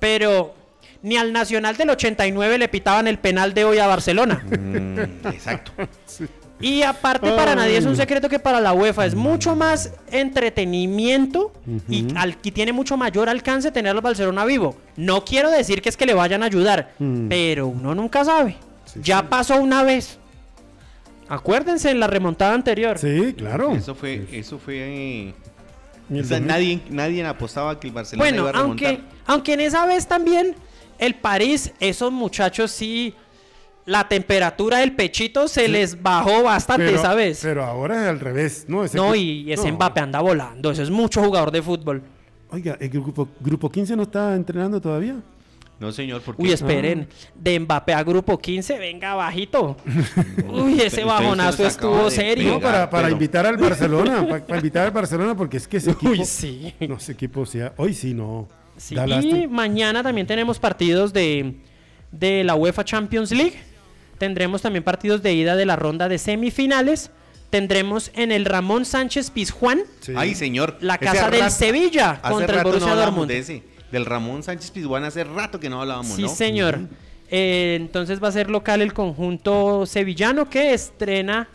Pero ni al Nacional del 89 le pitaban el penal de hoy a Barcelona. Mm, exacto. Y aparte para nadie es un secreto que para la UEFA es mucho más entretenimiento y, al, y tiene mucho mayor alcance tener al Barcelona vivo. No quiero decir que es que le vayan a ayudar, pero uno nunca sabe. ya pasó una vez. Acuérdense en la remontada anterior. Sí, claro. Eso fue, eso fue. eh, o sea, nadie, nadie apostaba que el Barcelona Bueno, iba a remontar. aunque, aunque en esa vez también el París, esos muchachos sí, la temperatura del pechito se les bajó bastante pero, esa vez. Pero ahora es al revés, ¿no? Ese no, y ese no. Mbappé anda volando. Eso es mucho jugador de fútbol. Oiga, ¿el grupo, grupo 15 no está entrenando todavía? No, señor, porque. Uy, esperen. De Mbappé a grupo 15, venga bajito. Uy, ese bajonazo estuvo serio. No, para, para pero- invitar al Barcelona, pa- para, invitar al Barcelona, porque es que ese equipo. Uy, sí. No, ese equipo, sea, hoy sí no. Sí, y mañana también tenemos partidos de, de la UEFA Champions League. Tendremos también partidos de ida de la ronda de semifinales. Tendremos en el Ramón Sánchez Pizjuán Sí. Ay, señor. la ese casa del rato- Sevilla contra el Borussia no Dortmund. Del Ramón Sánchez Pizjuán hace rato que no hablábamos, Sí, ¿no? señor. Eh, entonces va a ser local el conjunto sevillano que estrena,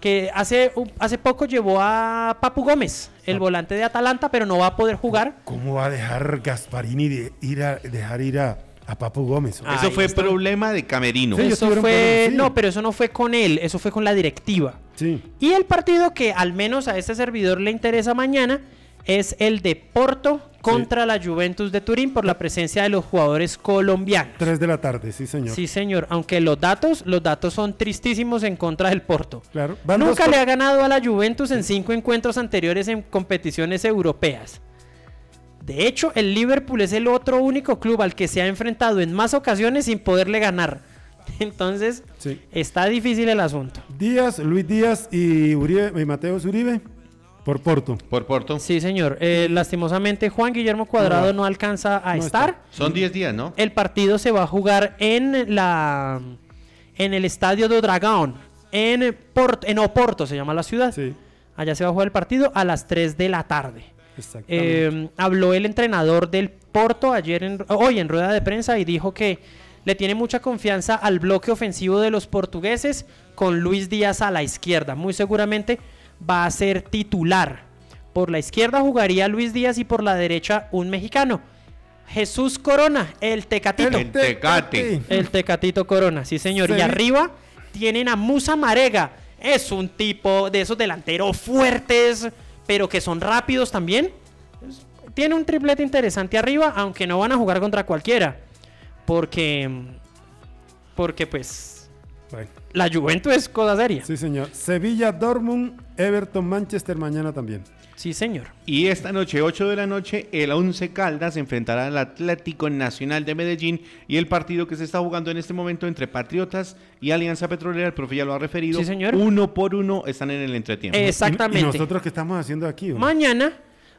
que hace, hace poco llevó a Papu Gómez, Ah. el volante de Atalanta, pero no va a poder jugar. ¿Cómo va a dejar Gasparini de ir a, dejar ir a, a Papu Gómez? Ah, Eso fue está. problema de Camerino. Sí, eso fue, sí. no, pero eso no fue con él, eso fue con la directiva. Sí. Y el partido que al menos a este servidor le interesa mañana es el de Porto contra la Juventus de Turín por la presencia de los jugadores colombianos. 3 de la tarde, sí, señor. Sí, señor, aunque los datos, los datos son tristísimos en contra del Porto. Claro. Van Nunca dos le ha ganado a la Juventus en cinco encuentros anteriores en competiciones europeas. De hecho, el Liverpool es el otro único club al que se ha enfrentado en más ocasiones sin poderle ganar. Entonces, Sí. está difícil el asunto. Díaz, Luis Díaz y, Uribe, y Mateos Uribe por Porto. Por Porto. Sí, señor. Eh, lastimosamente, Juan Guillermo Cuadrado No. no alcanza a No estar. está. Son 10 días, ¿no? El partido se va a jugar en la en el estadio do Dragón, en Porto, en Oporto se llama la ciudad. Sí, Allá se va a jugar el partido a las 3 de la tarde. exactamente. Eh, habló el entrenador del Porto ayer en, hoy en rueda de prensa y dijo que le tiene mucha confianza al bloque ofensivo de los portugueses con Luis Díaz a la izquierda. Muy seguramente va a ser titular. Por la izquierda jugaría Luis Díaz y por la derecha un mexicano. Jesús Corona, el Tecatito. El Tecate. El Tecatito Corona, sí señor. Y arriba tienen a Musa Marega. Es un tipo de esos delanteros fuertes, pero que son rápidos también. Tiene un triplete interesante arriba, aunque no van a jugar contra cualquiera. Porque, porque pues, Bueno, la Juventus es cosa seria. Sí, sí, señor. Sevilla, Dortmund, Everton, Manchester mañana también. señor. Y esta noche, 8 de la noche, el Once Caldas enfrentará al Atlético Nacional de Medellín y el partido que se está jugando en este momento entre Patriotas y Alianza Petrolera, el profe ya lo ha referido, Sí, señor. uno por uno están en el entretiempo. ¿Y- Exactamente. ¿Y nosotros qué estamos haciendo aquí? Mañana,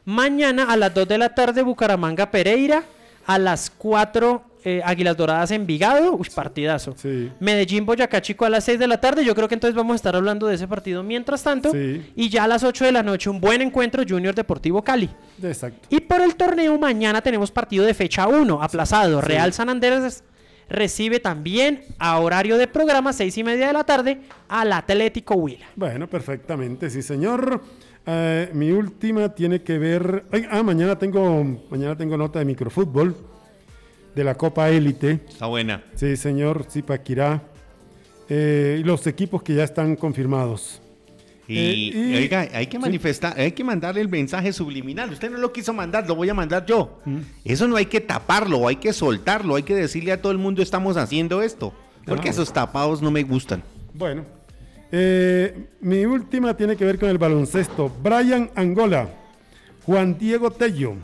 mañana a las 2 de la tarde Bucaramanga Pereira, a las 4 eh, Águilas Doradas Envigado, uy, partidazo. Sí. Medellín Boyacá Chico a las 6 de la tarde, yo creo que entonces vamos a estar hablando de ese partido mientras tanto. Sí. Y ya a las 8 de la noche un buen encuentro Junior Deportivo Cali. Exacto. Y por el torneo mañana tenemos partido de fecha 1, aplazado. Real San Andrés recibe también a horario de programa, 6 y media de la tarde, al Atlético Huila. Bueno, perfectamente, sí, señor. Eh, mi última tiene que ver. Ay, ah, mañana tengo, mañana tengo nota de microfútbol de la Copa Élite. Está buena. Sí, señor Zipaquirá. Eh, y los equipos que ya están confirmados. Y, Eh, y- oiga, hay que sí. manifestar, hay que mandarle el mensaje subliminal. Usted no lo quiso mandar, lo voy a mandar yo. Mm. Eso no hay que taparlo, hay que soltarlo, hay que decirle a todo el mundo estamos haciendo esto. Porque Ah. esos tapados no me gustan. Bueno, eh, mi última tiene que ver con el baloncesto. Brian Angola, Juan Diego Tello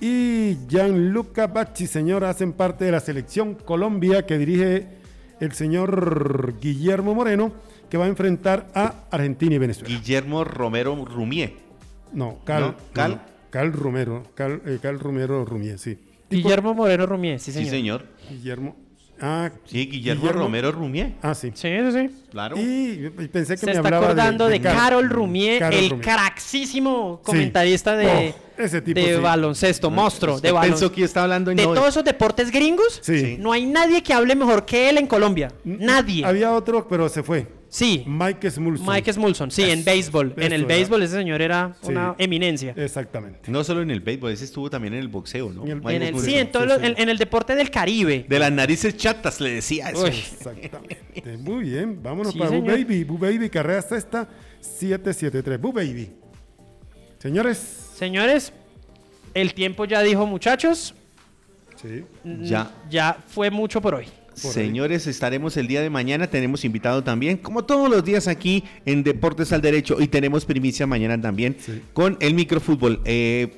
y Gianluca Bacci, señor, hacen parte de la selección Colombia que dirige el señor Guillermo Moreno, que va a enfrentar a Argentina y Venezuela. Guillermo Romero Rumié. No, Cal, ¿No? ¿Cal? no, Cal Romero, Cal, eh, Cal Romero Rumier, sí. Guillermo Moreno Rumier, sí señor. Sí, señor. Guillermo. Ah, Sí, Guillermo, Romero Rumié. Ah, sí. Sí, sí, sí. Claro. Y y pensé que Se me está hablaba acordando de, Cal- Carol Rumier, Carol el Rumier. craxísimo Sí. comentarista de, Oh, ese tipo de sí. baloncesto, monstruo, de balon- pensó que está hablando en De no- todos esos deportes gringos, Sí. no hay nadie que hable mejor que él en Colombia. Nadie. Había otro, pero se fue. Sí. Mike Smulson. Mike Smulson, sí, en béisbol. En el béisbol ese señor era Sí. una eminencia. Exactamente. No solo en el béisbol, ese estuvo también en el boxeo, ¿no? En el- En sí, en, todo sí, lo- sí. en- en el deporte del Caribe. De las narices chatas le decía eso. Uy. Exactamente. Muy bien. Vámonos Sí, para Boo. Baby. Boo Baby, carrera sexta 773. Boo Baby. Señores. Señores, el tiempo ya dijo, muchachos, Sí. Ya. ya fue mucho por hoy. Por Señores, estaremos el día de mañana. Tenemos invitado también, como todos los días aquí en Deportes al Derecho. Y tenemos primicia mañana también Sí. con el microfútbol. Eh,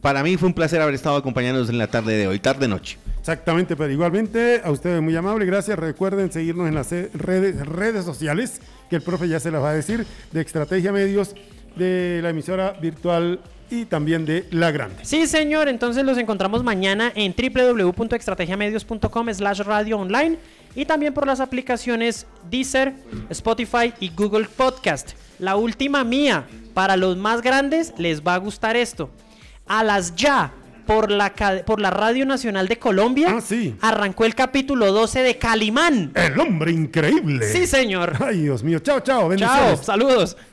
para mí fue un placer haber estado acompañándonos en la tarde de hoy, tarde-noche. Exactamente, pero igualmente a ustedes muy amable, gracias. Recuerden seguirnos en las redes, redes sociales, que el profe ya se las va a decir, de Estrategia Medios, de la emisora virtual y también de La Grande. Sí, señor. Entonces los encontramos mañana en www.estrategiamedios.com slash radio online y también por las aplicaciones Deezer, Spotify y Google Podcast. La última mía, para los más grandes les va a gustar esto. A las ya, por la, por la Radio Nacional de Colombia, Ah, sí. arrancó el capítulo 12 de Calimán. El hombre increíble. Sí, señor. Ay, Dios mío. Chao, chao. Chao, saludos.